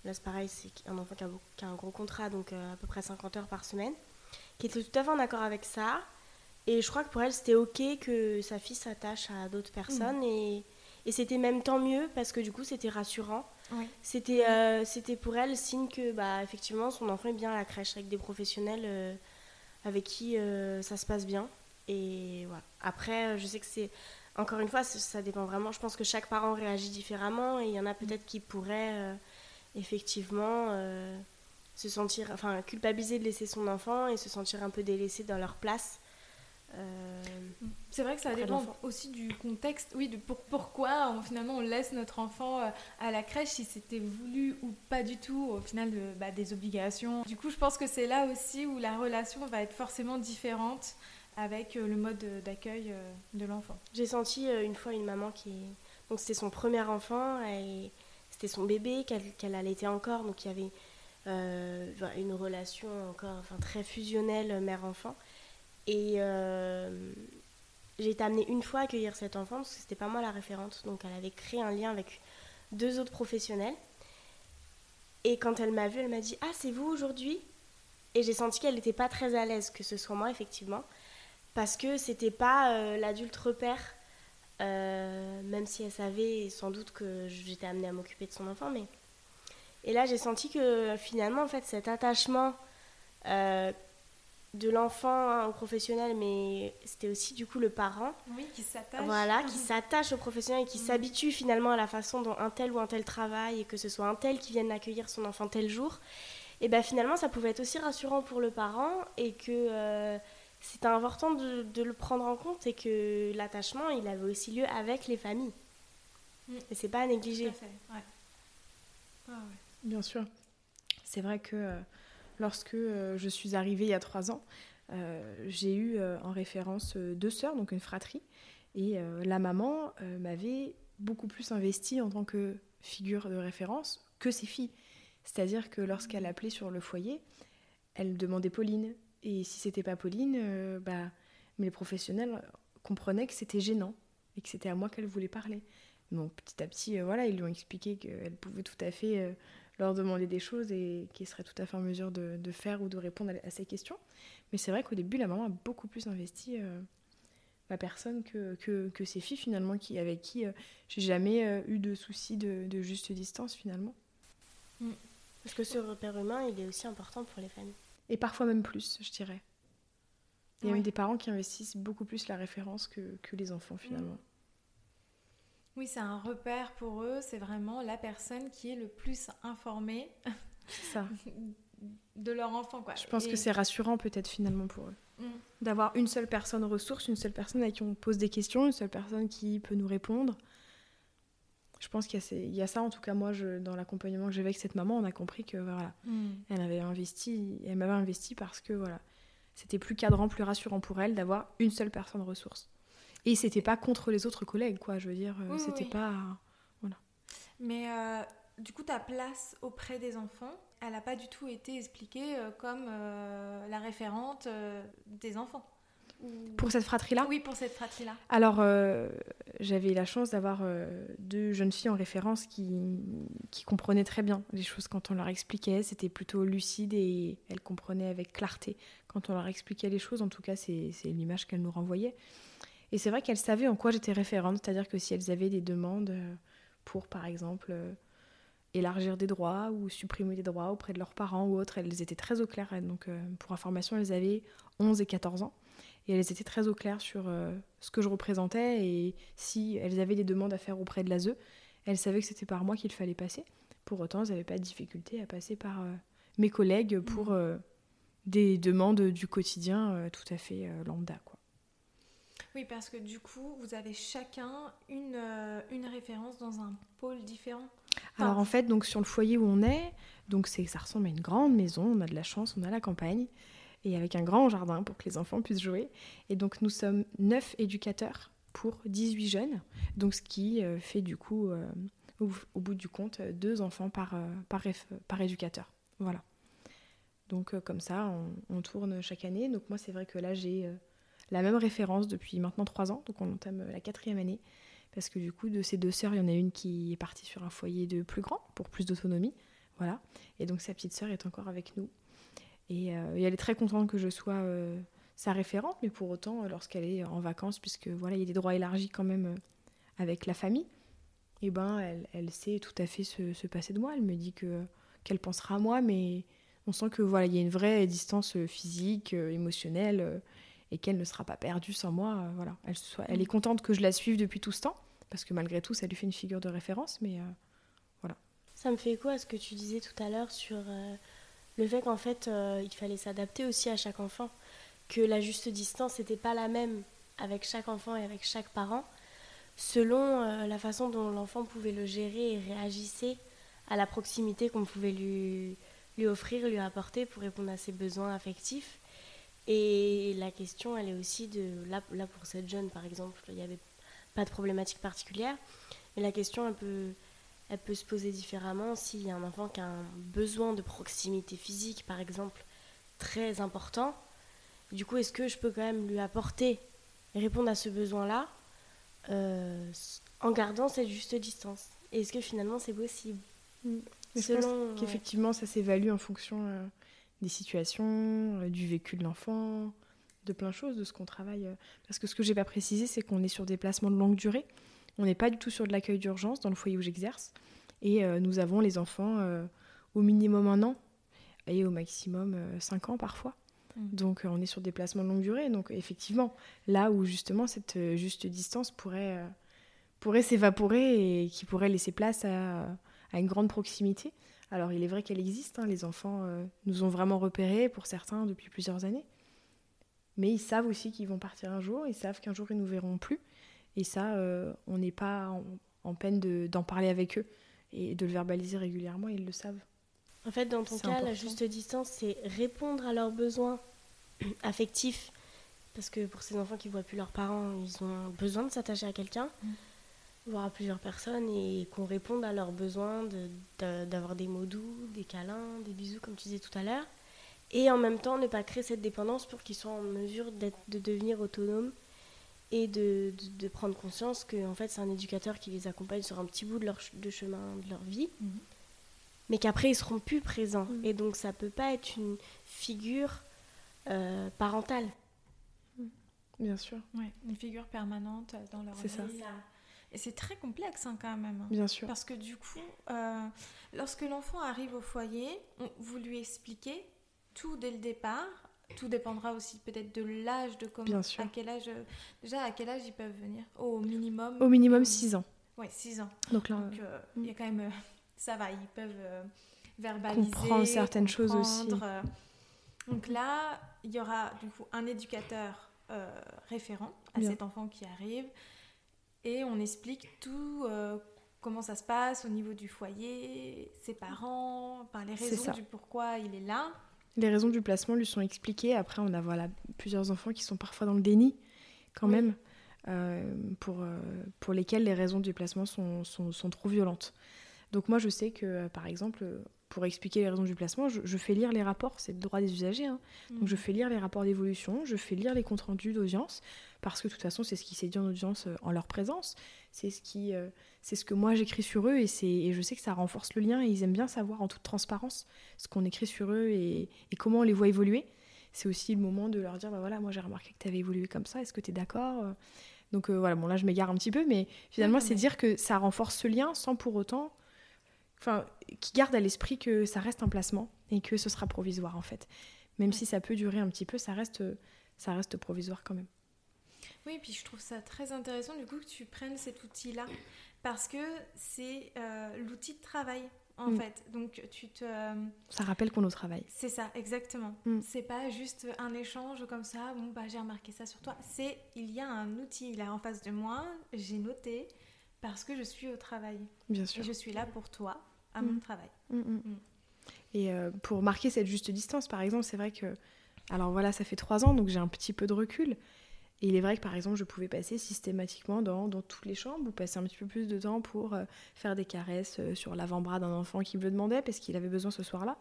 là, c'est pareil, c'est un enfant qui a, un gros contrat, donc à peu près 50 heures par semaine, qui était tout à fait en accord avec ça. Et je crois que pour elle, c'était OK que sa fille s'attache à d'autres personnes. Mmh. Et, et c'était même tant mieux parce que du coup, c'était rassurant. C'était, c'était pour elle signe que, bah, effectivement, son enfant est bien à la crèche avec des professionnels avec qui euh, ça se passe bien. Et voilà. Après, euh, je sais que c'est. Encore une fois, ça dépend vraiment. Je pense que chaque parent réagit différemment et il y en a peut-être qui pourraient euh, effectivement se sentir. Enfin, culpabiliser de laisser son enfant et se sentir un peu délaissé dans leur place. C'est vrai que ça dépend aussi du contexte, oui, de pour, pourquoi on, finalement on laisse notre enfant à la crèche, si c'était voulu ou pas du tout, au final de, bah, des obligations. Du coup, je pense que c'est là aussi où la relation va être forcément différente avec le mode d'accueil de l'enfant. J'ai senti une fois une maman qui... Donc c'était son premier enfant, et c'était son bébé qu'elle allaitait encore, donc il y avait une relation encore enfin, très fusionnelle mère-enfant. Et j'ai été amenée une fois à accueillir cet enfant parce que c'était pas moi la référente, donc elle avait créé un lien avec deux autres professionnels. Et quand elle m'a vue, elle m'a dit Ah, c'est vous aujourd'hui? Et j'ai senti qu'elle n'était pas très à l'aise que ce soit moi, effectivement, parce que c'était pas euh, l'adulte repère, euh, même si elle savait sans doute que j'étais amenée à m'occuper de son enfant, mais. Et là, j'ai senti que finalement, en fait, cet attachement euh, de l'enfant au professionnel, mais c'était aussi du coup le parent. Oui, qui s'attache. Voilà, qui s'attache au professionnel et qui Mhm. s'habitue finalement à la façon dont un tel ou un tel travaille et que ce soit un tel qui vienne accueillir son enfant tel jour. Et ben finalement, ça pouvait être aussi rassurant pour le parent et que euh, c'était important de, de le prendre en compte et que l'attachement, il avait aussi lieu avec les familles. Mhm. Et c'est pas à Tout négliger. à fait, ouais. Ouais, ouais. Bien sûr. C'est vrai que euh, lorsque euh, je suis arrivée il y a trois ans, euh, j'ai eu euh, en référence deux sœurs, donc une fratrie, et la maman m'avait beaucoup plus investi en tant que figure de référence que ses filles. C'est-à-dire que lorsqu'elle appelait sur le foyer, elle demandait Pauline. Et si c'était pas Pauline, euh, bah, mais les professionnels comprenaient que c'était gênant et que c'était à moi qu'elle voulait parler. Donc petit à petit, euh, voilà, ils lui ont expliqué qu'elle pouvait tout à fait leur demander des choses et qu'ils seraient tout à fait en mesure de, de faire ou de répondre à, à ces questions. Mais c'est vrai qu'au début, la maman a beaucoup plus investi euh, la personne que, que, que ses filles, finalement, qui, avec qui euh, j'ai jamais euh, eu de soucis de, de juste distance, finalement. Parce que ce repère humain, il est aussi important pour les familles. Et parfois même plus, je dirais. Il y a Ouais. même des parents qui investissent beaucoup plus la référence que, que les enfants, finalement. Oui, c'est un repère pour eux, c'est vraiment la personne qui est le plus informée ça. *laughs* de leur enfant. Quoi. Je pense Et- que c'est rassurant, peut-être, finalement, pour eux. Mm. d'avoir une seule personne ressource, une seule personne à qui on pose des questions, une seule personne qui peut nous répondre. Je pense qu'il y a, y ça, en tout cas moi, je, dans l'accompagnement que j'avais avec cette maman, on a compris que voilà, Mm. elle avait investi, elle m'avait investi parce que voilà, c'était plus cadrant, plus rassurant pour elle d'avoir une seule personne ressource. Et c'était pas contre les autres collègues, quoi. Je veux dire, euh, Oui, c'était oui. pas. Mais euh, du coup, ta place auprès des enfants, elle n'a pas du tout été expliquée euh, comme euh, la référente euh, des enfants. Ou- Pour cette fratrie-là? Oui, pour cette fratrie-là. Alors, euh, j'avais la chance d'avoir euh, deux jeunes filles en référence qui, qui comprenaient très bien les choses quand on leur expliquait. C'était plutôt lucide et elles comprenaient avec clarté quand on leur expliquait les choses. En tout cas, c'est l'image qu'elles nous renvoyaient. Et c'est vrai qu'elles savaient en quoi j'étais référente, c'est-à-dire que si elles avaient des demandes euh, pour, par exemple, euh, élargir des droits ou supprimer des droits auprès de leurs parents ou autres, elles étaient très au clair. Donc, euh, pour information, elles avaient 11 et 14 ans. Et elles étaient très au clair sur ce que je représentais et si elles avaient des demandes à faire auprès de l'ASE, elles savaient que c'était par moi qu'il fallait passer. Pour autant, elles n'avaient pas de difficulté à passer par mes collègues pour euh, des demandes du quotidien tout à fait lambda. Quoi. Oui, parce que du coup, vous avez chacun une, euh, une référence dans un pôle différent. Alors en fait, donc sur le foyer où on est, donc c'est ça ressemble à une grande maison. On a de la chance, on a la campagne et avec un grand jardin pour que les enfants puissent jouer. Et donc nous sommes neuf éducateurs pour 18 jeunes, donc ce qui euh, fait du coup, euh, au, bout du compte, deux enfants par, par, éducateur. Voilà. Donc comme ça, on, on tourne chaque année. Donc moi, c'est vrai que là, j'ai la même référence depuis maintenant trois ans. Donc on entame euh, la quatrième année. Parce que du coup, de ces deux sœurs, il y en a une qui est partie sur un foyer de plus grand, pour plus d'autonomie. Voilà. Et donc sa petite sœur est encore avec nous. Et, euh, elle est très contente que je sois euh, sa référente, mais pour autant, lorsqu'elle est en vacances, puisque voilà, il y a des droits élargis quand même avec la famille, et ben elle, sait tout à fait se, se passer de moi. Elle me dit que qu'elle pensera à moi, mais on sent que voilà, il y a une vraie distance physique, émotionnelle, et qu'elle ne sera pas perdue sans moi. euh, voilà, elle, soit, elle est contente que je la suive depuis tout ce temps, parce que malgré tout, ça lui fait une figure de référence, mais euh, Ça me fait écho à ce que tu disais tout à l'heure sur euh, le fait qu'en fait, il fallait s'adapter aussi à chaque enfant, que la juste distance n'était pas la même avec chaque enfant et avec chaque parent, selon la façon dont l'enfant pouvait le gérer et réagissait à la proximité qu'on pouvait lui, lui offrir, lui apporter pour répondre à ses besoins affectifs. Et la question, elle est aussi de, là, là pour cette jeune par exemple, il n'y avait pas de problématique particulière, mais la question, elle peut elle peut se poser différemment s'il y a un enfant qui a un besoin de proximité physique, par exemple, très important. Du coup, est-ce que je peux quand même lui apporter et répondre à ce besoin-là euh, en gardant cette juste distance? Et Est-ce que finalement c'est possible? Pense Selon, ouais. qu'effectivement, ça s'évalue en fonction euh, des situations, euh, du vécu de l'enfant, de plein de choses, de ce qu'on travaille. euh. Parce que ce que j'ai pas précisé, c'est qu'on est sur des placements de longue durée. On n'est pas du tout sur de l'accueil d'urgence dans le foyer où j'exerce. Et euh, nous avons les enfants euh, au minimum un an et au maximum cinq ans parfois. Mm. Donc on est sur des placements de longue durée. Donc effectivement, là où justement cette juste distance pourrait, pourrait s'évaporer et qui pourrait laisser place à, à, une grande proximité. Alors il est vrai qu'elle existe, hein. les enfants nous ont vraiment repérés pour certains depuis plusieurs années. Mais ils savent aussi qu'ils vont partir un jour, ils savent qu'un jour ils nous verront plus. Et ça, on n'est pas en, peine d'en parler avec eux et de le verbaliser régulièrement, ils le savent. En fait, dans ton cas, la juste distance, c'est répondre à leurs besoins *clears throat* affectifs. Parce que pour ces enfants qui ne voient plus leurs parents, ils ont besoin de s'attacher à quelqu'un, mm. Voire à plusieurs personnes, et qu'on réponde à leurs besoins d'avoir des mots doux, des câlins, des bisous, comme tu disais tout à l'heure. Et en même temps, ne pas créer cette dépendance pour qu'ils soient en mesure de devenir autonomes et de, de, prendre conscience que en fait, c'est un éducateur qui les accompagne sur un petit bout de, leur, de chemin de leur vie. Mm mais qu'après ils seront plus présents. Mm. Et donc ça peut pas être une figure euh, parentale. Bien sûr. Ouais, une figure permanente dans leur vie. C'est ça. Et c'est très complexe hein, quand même. Hein. Bien sûr. Parce que du coup, euh, lorsque l'enfant arrive au foyer, vous lui expliquez tout dès le départ. Tout dépendra aussi peut-être de l'âge, de comment, Bien sûr. à quel âge, déjà à quel âge ils peuvent venir. Au minimum. Au minimum 6 ans. Oui, 6 ans. Donc là, euh, il y a quand même ça va, ils peuvent euh, verbaliser, comprendre certaines choses aussi. Euh. Donc là, il y aura du coup un éducateur euh, référent à cet enfant qui arrive et on explique tout comment ça se passe au niveau du foyer, ses parents, par les raisons du pourquoi il est là. Les raisons du placement lui sont expliquées. Après, on a voilà, plusieurs enfants qui sont parfois dans le déni quand même, pour, pour lesquels les raisons du placement sont, sont, sont trop violentes. Donc moi, je sais que, euh, par exemple, pour expliquer les raisons du placement, je, fais lire les rapports, c'est le droit des usagers. Hein. Donc je mm. fais lire les rapports d'évolution, je fais lire les comptes rendus d'audience, parce que de toute façon, c'est ce qui s'est dit en audience euh, en leur présence. C'est ce, qui, euh, c'est ce que moi j'écris sur eux, et, et je sais que ça renforce le lien, et ils aiment bien savoir en toute transparence ce qu'on écrit sur eux et, comment on les voit évoluer. C'est aussi le moment de leur dire, bah voilà, moi j'ai remarqué que tu avais évolué comme ça, est-ce que tu es d'accord Donc voilà, bon là je m'égare un petit peu, mais finalement c'est dire que ça renforce ce lien sans pour autant enfin, qui garde à l'esprit que ça reste un placement et que ce sera provisoire en fait. Même si ça peut durer un petit peu, ça reste, ça reste provisoire quand même. Oui, puis je trouve ça très intéressant du coup que tu prennes cet outil-là parce que c'est euh, l'outil de travail en mm. fait. Donc tu te. Ça rappelle qu'on est au travail. C'est ça, exactement. Mm. C'est pas juste un échange comme ça. Bon bah j'ai remarqué ça sur toi. C'est il y a un outil là en face de moi. J'ai noté parce que je suis au travail. Bien sûr. Et je suis là pour toi, à mon mm. travail. Mm, mm. Et euh, pour marquer cette juste distance, par exemple, c'est vrai que. Alors voilà, ça fait trois ans, donc j'ai un petit peu de recul. Et il est vrai que par exemple, je pouvais passer systématiquement dans, dans toutes les chambres ou passer un petit peu plus de temps pour euh, faire des caresses euh, sur l'avant-bras d'un enfant qui me le demandait parce qu'il avait besoin ce soir-là.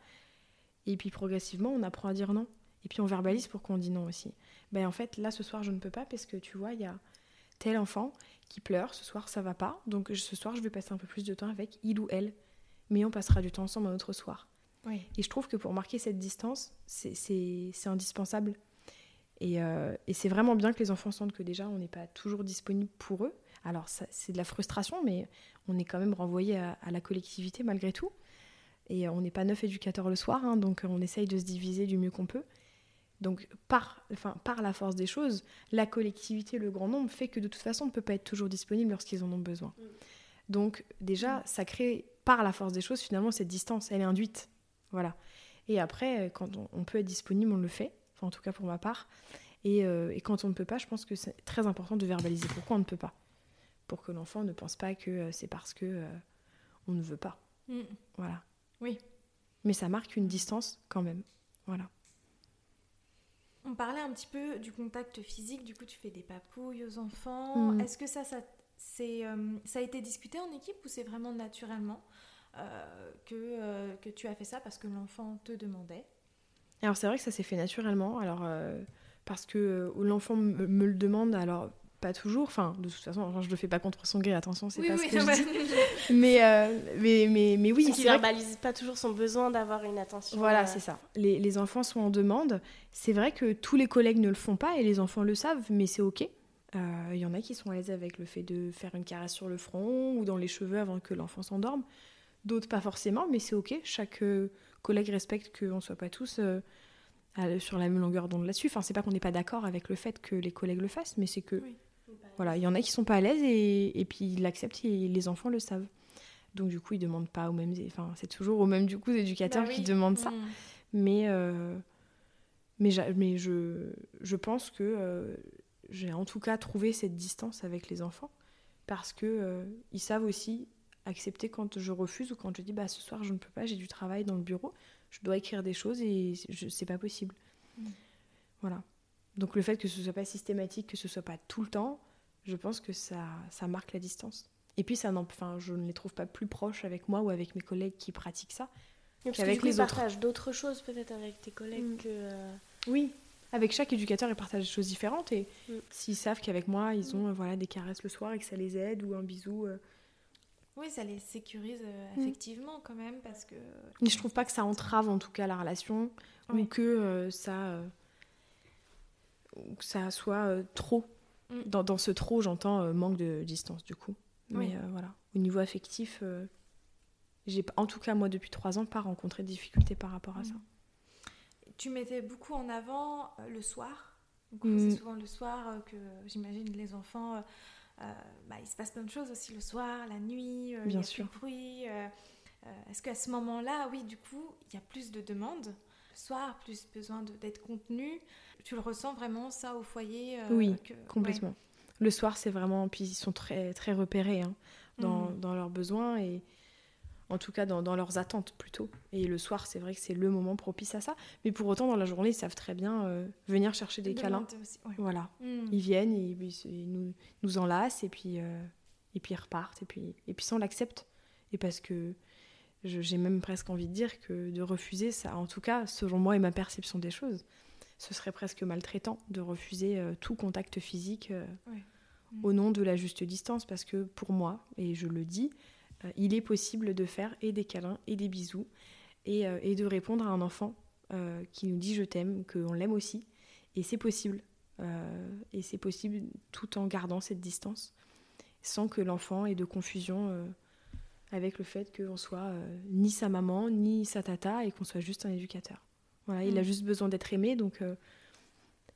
Et puis progressivement, on apprend à dire non. Et puis on verbalise pour qu'on dit non aussi. Ben en fait, là ce soir, je ne peux pas parce que tu vois, il y a tel enfant qui pleure, ce soir ça va pas, donc ce soir je vais passer un peu plus de temps avec il ou elle, mais on passera du temps ensemble un autre soir. Et je trouve que pour marquer cette distance, c'est indispensable. Euh, et, c'est vraiment bien que les enfants sentent que déjà on n'est pas toujours disponible pour eux. Alors c'est de la frustration, mais on est quand même renvoyé à, la collectivité malgré tout. Et on n'est pas neuf éducateurs le soir, hein, donc on essaye de se diviser du mieux qu'on peut. Donc par, enfin, par la force des choses, la collectivité, le grand nombre fait que de toute façon on ne peut pas être toujours disponible lorsqu'ils en ont besoin. Mm. Donc déjà, ça crée par la force des choses finalement cette distance, elle est induite. Voilà. Et après, quand on, peut être disponible, on le fait, enfin en tout cas pour ma part. Et, euh, quand on ne peut pas, je pense que c'est très important de verbaliser pourquoi on ne peut pas. Pour que l'enfant ne pense pas que euh, c'est parce que euh, on ne veut pas. Mm. Voilà. Oui. Mais ça marque une distance quand même. Voilà. On parlait un petit peu du contact physique, du coup tu fais des papouilles aux enfants. Mm. Est-ce que ça, ça, euh, ça a été discuté en équipe ou c'est vraiment naturellement euh, que, euh, que tu as fait ça parce que l'enfant te demandait? Alors c'est vrai que ça s'est fait naturellement. Alors parce que l'enfant me le demande, alors pas toujours. Enfin, de toute façon, je le fais pas contre son gré, attention, c'est pas ce que je *laughs* dis. mais, euh, mais, mais, mais, oui. Il verbalise pas toujours son besoin d'avoir une attention. Voilà, euh, c'est ça. Les, les, enfants sont en demande. C'est vrai que tous les collègues ne le font pas et les enfants le savent, mais c'est OK. Euh, il y en a qui sont à l'aise avec le fait de faire une caresse sur le front ou dans les cheveux avant que l'enfant s'endorme. d'autres pas forcément, mais c'est ok. Chaque euh, collègue respecte qu'on ne soit pas tous euh, sur la même longueur d'onde là-dessus. Enfin, c'est pas qu'on n'est pas d'accord avec le fait que les collègues le fassent, mais c'est que voilà, il y en a qui sont pas à l'aise et, et puis ils l'acceptent et les enfants le savent. Donc du coup, ils demandent pas aux mêmes, enfin c'est toujours aux mêmes du coup éducateurs bah qui demandent ça. Mm. Mais mais, mais je, je pense que j'ai en tout cas trouvé cette distance avec les enfants parce que euh, ils savent aussi accepter quand je refuse ou quand je dis bah ce soir je ne peux pas, j'ai du travail dans le bureau, je dois écrire des choses et c'est pas possible. Mm. Voilà. Donc le fait que ce soit pas systématique, que ce soit pas tout le temps, je pense que ça, ça marque la distance. Et puis ça enfin, je ne les trouve pas plus proches avec moi ou avec mes collègues qui pratiquent ça qu'avec les autres. partages d'autres choses peut-être avec tes collègues mm. que. Euh, oui, avec chaque éducateur, ils partagent des choses différentes et mm. s'ils savent qu'avec moi, ils ont voilà des caresses le soir et que ça les aide ou un bisou. Euh. Oui, ça les sécurise euh, mm. effectivement quand même parce que. Mais je trouve pas que ça entrave en tout cas la relation ou que euh, ça que ça soit trop. Mm. Dans, dans, ce trop, j'entends manque de distance du coup. Mais voilà, au niveau affectif, j'ai en tout cas moi depuis trois ans pas rencontré de difficultés par rapport à ça tu mettais beaucoup en avant euh, le soir? C'est mm. souvent le soir euh, que j'imagine les enfants, euh, bah, il se passe plein de choses aussi le soir, la nuit, il y a sûr. plus de bruit. Est-ce qu'à ce moment-là, oui, du coup, il y a plus de demandes? Le soir, plus besoin d'être contenu Tu le ressens vraiment ça au foyer Oui, complètement. Le soir, c'est vraiment, puis ils sont très, très repérés hein, dans, mm. dans, leurs besoins et en tout cas dans, leurs attentes plutôt. Et le soir, c'est vrai que c'est le moment propice à ça. Mais pour autant, dans la journée, ils savent très bien euh, venir chercher des câlins. Voilà. Hmm. Ils viennent, et, ils, nous, nous enlacent, et puis, euh, et puis ils repartent. Et puis, et puis ça, on l'accepte. Et parce que j'ai même presque envie de dire que de refuser, ça, en tout cas, selon moi et ma perception des choses, ce serait presque maltraitant de refuser euh, tout contact physique au nom de la juste distance. Parce que pour moi, et je le dis, euh, il est possible de faire et des câlins et des bisous et, euh, de répondre à un enfant euh, qui nous dit je t'aime, qu'on l'aime aussi. Et c'est possible. et c'est possible tout en gardant cette distance, sans que l'enfant ait de confusion avec le fait qu'on soit ni sa maman, ni sa tata, et qu'on soit juste un éducateur. Voilà, il a mm. juste besoin d'être aimé, donc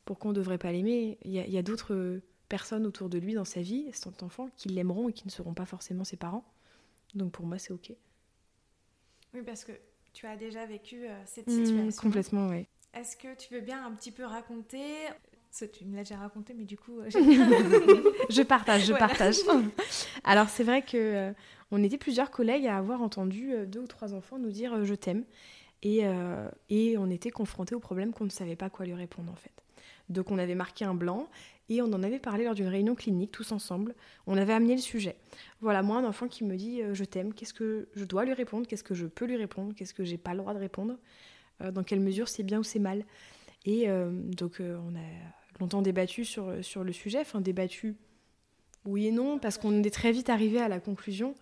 pourquoi on ne devrait pas l'aimer Il y a, d'autres personnes autour de lui dans sa vie, cet enfant, qui l'aimeront et qui ne seront pas forcément ses parents. Donc pour moi, c'est OK. Oui, parce que tu as déjà vécu euh, cette mmh, situation. complètement, oui. Est-ce que tu veux bien un petit peu raconter tu me l'as déjà raconté, mais du coup, euh, *laughs* *laughs* je partage, je partage. *laughs* Alors c'est vrai que euh, on était plusieurs collègues à avoir entendu deux ou trois enfants nous dire je t'aime, et, et on était confrontés au problème qu'on ne savait pas quoi lui répondre en fait. Donc on avait marqué un blanc et on en avait parlé lors d'une réunion clinique tous ensemble. On avait amené le sujet. Voilà, moi, un enfant qui me dit euh, je t'aime, qu'est-ce que je dois lui répondre Qu'est-ce que je peux lui répondre Qu'est-ce que j'ai pas le droit de répondre euh, Dans quelle mesure c'est bien ou c'est mal Et euh, donc, on a longtemps débattu sur, sur le sujet, enfin, débattu oui et non, parce qu'on est très vite arrivé à la conclusion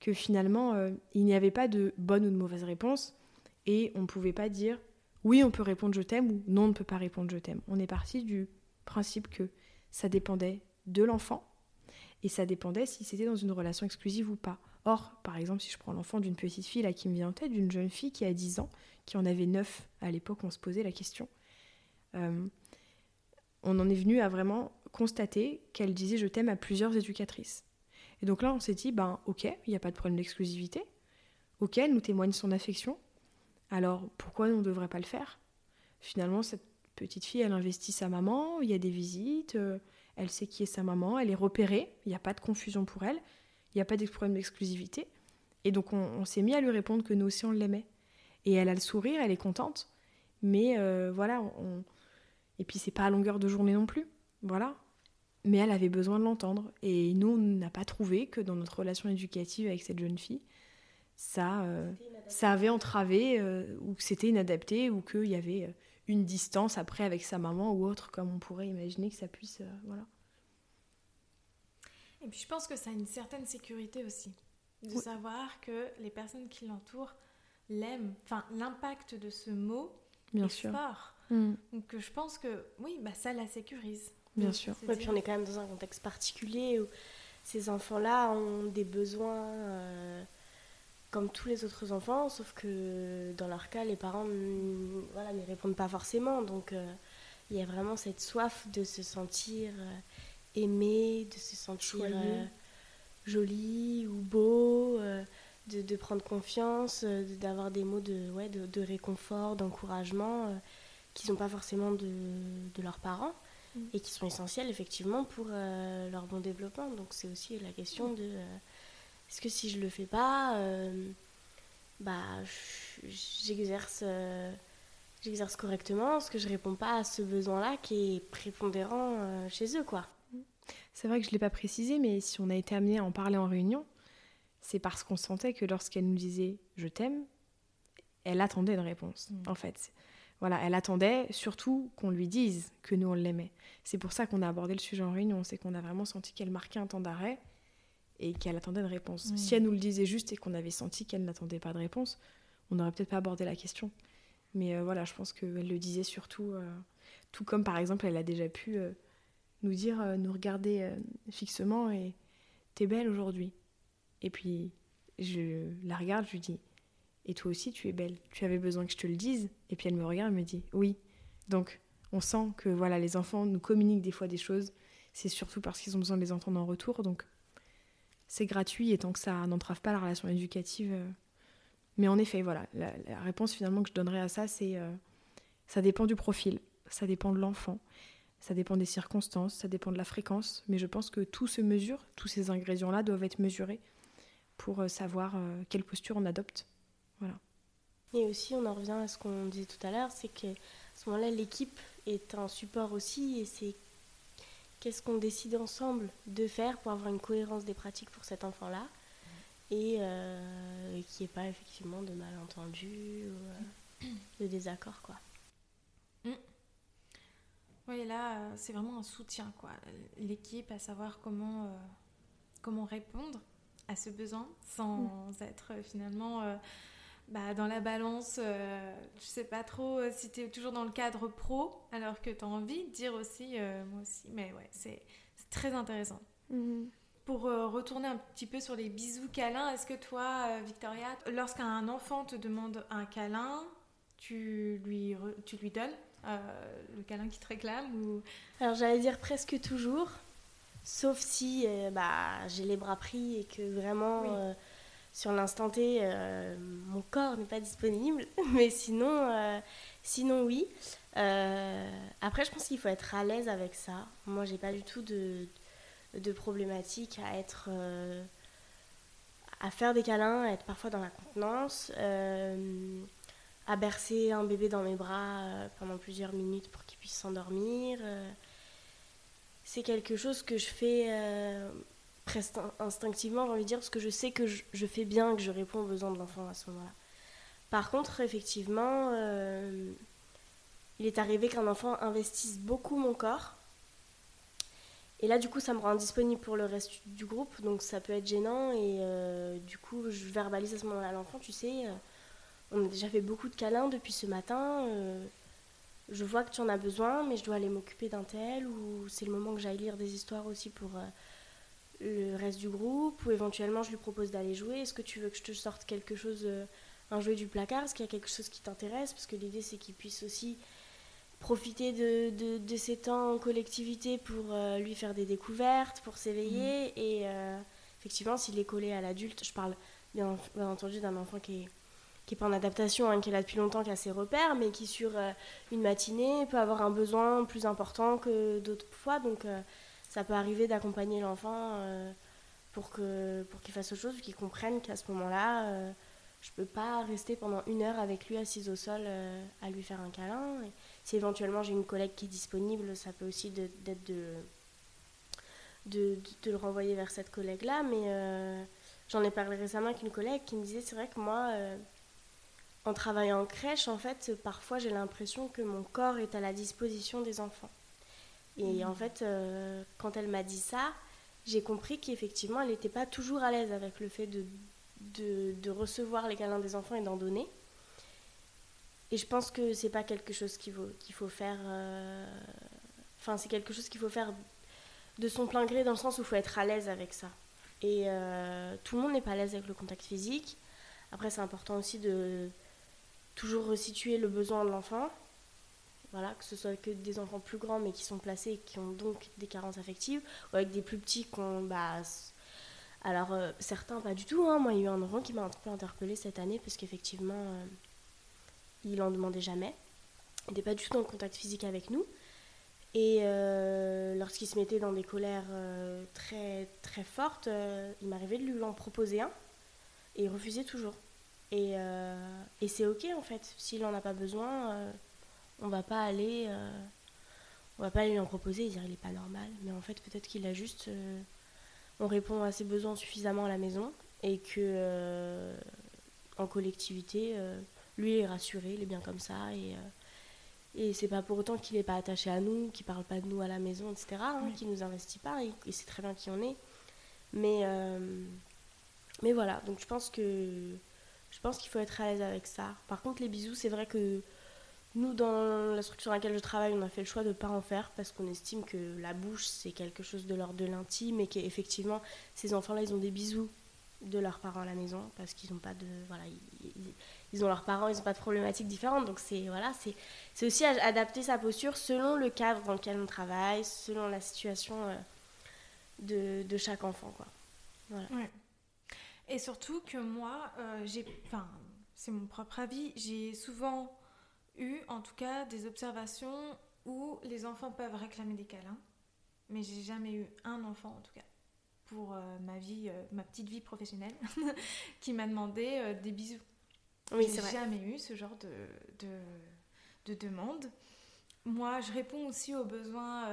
que finalement, il n'y avait pas de bonne ou de mauvaise réponse et on ne pouvait pas dire oui, on peut répondre je t'aime ou non, on ne peut pas répondre je t'aime. On est parti du principe que ça dépendait de l'enfant et ça dépendait si c'était dans une relation exclusive ou pas. Or, par exemple, si je prends l'enfant d'une petite fille là qui me vient en tête, d'une jeune fille qui a 10 ans, qui en avait 9 à l'époque, on se posait la question. Euh, on en est venu à vraiment constater qu'elle disait je t'aime à plusieurs éducatrices. Et donc là, on s'est dit, ben ok, il n'y a pas de problème d'exclusivité. Ok, elle nous témoigne son affection. Alors pourquoi on ne devrait pas le faire? Finalement, cette petite fille, elle investit sa maman, il y a des visites, euh, elle sait qui est sa maman, elle est repérée, il n'y a pas de confusion pour elle, il n'y a pas de problème d'exclusivité. Et donc on, s'est mis à lui répondre que nous aussi on l'aimait. Et elle a le sourire, elle est contente, mais euh, voilà, on... et puis c'est pas à longueur de journée non plus, voilà. Mais elle avait besoin de l'entendre. Et nous, on n'a pas trouvé que dans notre relation éducative avec cette jeune fille, ça, euh, ça avait entravé, ou que c'était inadapté, ou qu'il y avait une distance après avec sa maman ou autre, comme on pourrait imaginer que ça puisse. Euh, voilà. Et puis je pense que ça a une certaine sécurité aussi, de savoir que les personnes qui l'entourent l'aiment. Enfin, l'impact de ce mot Bien est sûr. fort. Mm. Donc je pense que oui, bah, ça la sécurise. Bien sûr. Et puis on est quand même dans un contexte particulier où ces enfants-là ont des besoins. Euh, comme tous les autres enfants, sauf que dans leur cas, les parents voilà, n'y répondent pas forcément. Donc euh, il y a vraiment cette soif de se sentir euh, aimé, de se sentir euh, joli ou beau, de, de, prendre confiance, d'avoir des mots de, ouais, de, de réconfort, d'encouragement qui sont pas forcément de, de leurs parents mm. et qui sont essentiels effectivement pour leur bon développement. Donc c'est aussi la question de est-ce que si je le fais pas, euh, bah, j'exerce, euh, j'exerce correctement Est-ce que je réponds pas à ce besoin-là qui est prépondérant euh, chez eux, quoi C'est vrai que je l'ai pas précisé, mais si on a été amené à en parler en réunion, c'est parce qu'on sentait que lorsqu'elle nous disait je t'aime, elle attendait une réponse, mm. en fait. Voilà, elle attendait surtout qu'on lui dise que nous on l'aimait. C'est pour ça qu'on a abordé le sujet en réunion, c'est qu'on a vraiment senti qu'elle marquait un temps d'arrêt et qu'elle attendait une réponse. Si elle nous le disait juste et qu'on avait senti qu'elle n'attendait pas de réponse, on n'aurait peut-être pas abordé la question. Mais euh, voilà, je pense qu'elle le disait surtout, euh, tout comme par exemple, elle a déjà pu euh, nous dire, nous regarder fixement et t'es belle aujourd'hui. Et puis je la regarde, je lui dis, et toi aussi tu es belle. Tu avais besoin que je te le dise. Et puis elle me regarde et me dit, oui. Donc on sent que voilà, les enfants nous communiquent des fois des choses. C'est surtout parce qu'ils ont besoin de les entendre en retour. Donc c'est gratuit et tant que ça n'entrave pas la relation éducative. Euh. Mais en effet, voilà, la, réponse finalement que je donnerais à ça, c'est euh, ça dépend du profil, ça dépend de l'enfant, ça dépend des circonstances, ça dépend de la fréquence. Mais je pense que tout se mesure, tous ces ingrédients-là doivent être mesurés pour euh, savoir quelle posture on adopte. Voilà. Et aussi, on en revient à ce qu'on disait tout à l'heure, c'est qu'à ce moment-là, l'équipe est un support aussi, et c'est qu'est-ce qu'on décide ensemble de faire pour avoir une cohérence des pratiques pour cet enfant-là et euh, qu'il n'y ait pas effectivement de malentendus ou euh, de désaccords. Quoi. Mm. Oui, là, euh, c'est vraiment un soutien, quoi. L'équipe, à savoir comment, comment répondre à ce besoin sans mm. être finalement bah, dans la balance, euh, je sais pas trop euh, si tu es toujours dans le cadre pro, alors que tu as envie de dire aussi, euh, moi aussi, mais ouais, c'est très intéressant. Mhm. Pour retourner un petit peu sur les bisous câlins, est-ce que toi, Victoria, lorsqu'un enfant te demande un câlin, tu lui, tu lui donnes le câlin qui te réclame ou... Alors j'allais dire presque toujours, sauf si bah, j'ai les bras pris et que vraiment sur l'instant T, euh, mon corps n'est pas disponible, *laughs* mais sinon, euh, sinon oui. Euh, après, je pense qu'il faut être à l'aise avec ça. Moi, j'ai pas du tout de, problématique à être, à faire des câlins, à être parfois dans la contenance, à bercer un bébé dans mes bras pendant plusieurs minutes pour qu'il puisse s'endormir. c'est quelque chose que je fais presque instinctivement, j'ai envie de dire, parce que je sais que je, fais bien, que je réponds aux besoins de l'enfant à ce moment-là. Par contre, effectivement, euh, il est arrivé qu'un enfant investisse beaucoup mon corps. Et là, du coup, ça me rend indisponible pour le reste du groupe, donc ça peut être gênant. Et euh, du coup, je verbalise à ce moment-là à l'enfant, tu sais, euh, on a déjà fait beaucoup de câlins depuis ce matin. je vois que tu en as besoin, mais je dois aller m'occuper d'un tel, ou c'est le moment que j'aille lire des histoires aussi pour le reste du groupe ou éventuellement je lui propose d'aller jouer. Est-ce que tu veux que je te sorte quelque chose, euh, un jouet du placard? Est-ce qu'il y a quelque chose qui t'intéresse? Parce que l'idée c'est qu'il puisse aussi profiter de, de, ces temps en collectivité pour euh, lui faire des découvertes, pour s'éveiller. Mmh. Et euh, effectivement, s'il est collé à l'adulte, je parle bien, entendu d'un enfant qui est qui n'est pas en adaptation, hein, qui est là depuis longtemps, qui a ses repères, mais qui sur une matinée peut avoir un besoin plus important que d'autres fois. Donc ça peut arriver d'accompagner l'enfant euh, pour que pour qu'il fasse autre chose, qu'il comprenne qu'à ce moment-là, euh, je peux pas rester pendant une heure avec lui assise au sol euh, à lui faire un câlin. si éventuellement j'ai une collègue qui est disponible, ça peut aussi d'être de de, de, le renvoyer vers cette collègue-là. Mais j'en ai parlé récemment avec une collègue qui me disait, c'est vrai que moi, en travaillant en crèche, en fait, parfois j'ai l'impression que mon corps est à la disposition des enfants. Et en mm. fait, euh, quand elle m'a dit ça, j'ai compris qu'effectivement, elle n'était pas toujours à l'aise avec le fait de, de, recevoir les câlins des enfants et d'en donner. Et je pense que c'est pas quelque chose qu'il faut, qu'il faut faire. Euh, enfin, c'est quelque chose qu'il faut faire de son plein gré dans le sens où il faut être à l'aise avec ça. Et euh, tout le monde n'est pas à l'aise avec le contact physique. Après, c'est important aussi de toujours resituer le besoin de l'enfant. Voilà, que ce soit que des enfants plus grands mais qui sont placés et qui ont donc des carences affectives, ou avec des plus petits qui ont. Bah, alors, euh, certains pas du tout. Hein. Moi, il y a eu un enfant qui m'a un peu interpellée cette année parce qu'effectivement, euh, il en demandait jamais. Il n'était pas du tout en contact physique avec nous. Et euh, lorsqu'il se mettait dans des colères très, très fortes, il m'arrivait de lui en proposer un et il refusait toujours. Et, et c'est ok en fait. S'il n'en a pas besoin, on va pas aller euh, on va pas aller lui en proposer et dire il est pas normal. Mais en fait peut-être qu'il a juste euh, on répond à ses besoins suffisamment à la maison et que euh, en collectivité lui est rassuré il est bien comme ça et et c'est pas pour autant qu'il est pas attaché à nous qu'il parle pas de nous à la maison etc hein, qu'il nous investit pas et, c'est très bien qui on est mais mais voilà donc je pense que je pense qu'il faut être à l'aise avec ça. Par contre les bisous c'est vrai que nous, dans la structure dans laquelle je travaille, on a fait le choix de ne pas en faire parce qu'on estime que la bouche, c'est quelque chose de l'ordre de l'intime et qu'effectivement, ces enfants-là, ils ont des bisous de leurs parents à la maison parce qu'ils n'ont pas de. Voilà, ils, ont leurs parents, ils n'ont pas de problématiques différentes. Donc, c'est voilà, aussi adapter sa posture selon le cadre dans lequel on travaille, selon la situation euh, de, de, chaque enfant. Quoi. Et surtout que moi, euh, c'est mon propre avis, j'ai souvent eu en tout cas des observations où les enfants peuvent réclamer des câlins, mais j'ai jamais eu un enfant en tout cas pour euh, ma vie, euh, ma petite vie professionnelle, *laughs* qui m'a demandé euh, des bisous. Oui, j'ai jamais eu ce genre de, de, de, demande. Moi, je réponds aussi aux besoins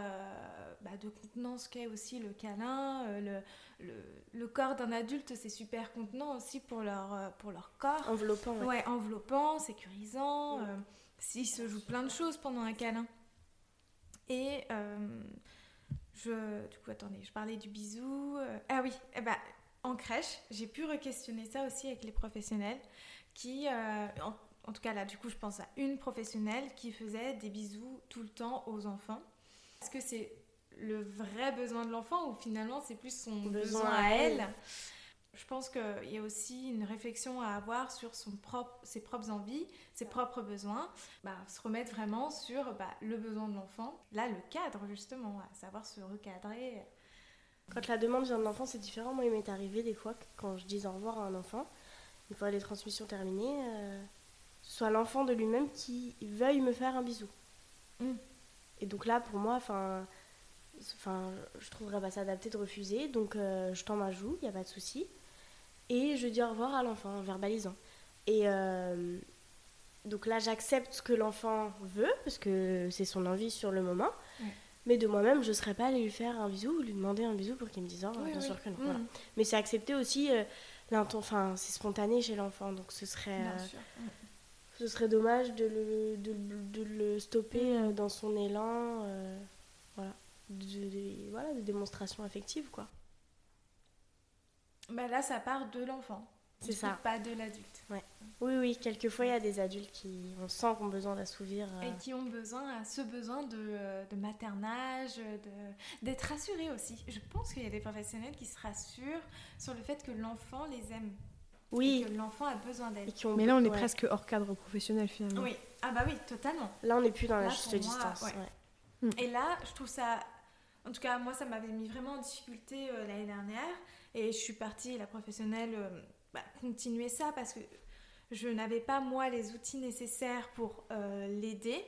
bah, de contenance qu'est aussi le câlin. le, le, le, corps d'un adulte, c'est super contenant aussi pour leur, pour leur corps. Enveloppant. Ouais, enveloppant, sécurisant. S'il se joue plein de choses pendant un câlin. Et euh, je, du coup, attendez, je parlais du bisou. Euh, ah oui, eh ben, en crèche, j'ai pu re-questionner ça aussi avec les professionnels qui, euh, en, tout cas là, du coup, je pense à une professionnelle qui faisait des bisous tout le temps aux enfants. Est-ce que c'est le vrai besoin de l'enfant ou finalement c'est plus son besoin, à elle? Je pense qu'il y a aussi une réflexion à avoir sur son propre, ses propres envies, ses propres besoins, bah, se remettre vraiment sur bah, le besoin de l'enfant, là le cadre justement, à savoir se recadrer. Quand la demande vient de l'enfant, c'est différent. Moi, il m'est arrivé des fois que quand je dis au revoir à un enfant, une fois les transmissions terminées, euh, soit l'enfant de lui-même qui veuille me faire un bisou. Mm. Et donc là, pour moi, enfin, enfin, je trouverais pas ça adapté de refuser, donc euh, je tends ma joue, il n'y a pas de souci et je dis au revoir à l'enfant en verbalisant. Et euh, donc là, j'accepte ce que l'enfant veut, parce que c'est son envie sur le moment. Mais de moi-même, je ne serais pas allée lui faire un bisou ou lui demander un bisou pour qu'il me dise oh, bien sûr que non. Mm. Mais c'est accepter aussi, euh, enfin, c'est spontané chez l'enfant, donc ce serait, euh, ce serait dommage de le, de, de le stopper mm. dans son élan, voilà, de, voilà, de démonstration affective, quoi. Bah là, ça part de l'enfant. C'est ça. Pas de l'adulte. Ouais. Oui, oui, quelquefois il y a des adultes qui, on sent, ont besoin d'assouvir. Euh, Et qui ont besoin, à ce besoin de, euh, de maternage, d'être rassurés aussi. Je pense qu'il y a des professionnels qui se rassurent sur le fait que l'enfant les aime. Oui. que l'enfant a besoin d'elle. Mais là, on est presque hors cadre professionnel finalement. Oui. Ah bah oui, totalement. Là, on n'est plus dans la juste distance. Mm. Et là, je trouve ça. En tout cas, moi, ça m'avait mis vraiment en difficulté euh, l'année dernière et je suis partie, la professionnelle, euh, bah, continuer ça parce que je n'avais pas, moi, les outils nécessaires pour euh, l'aider.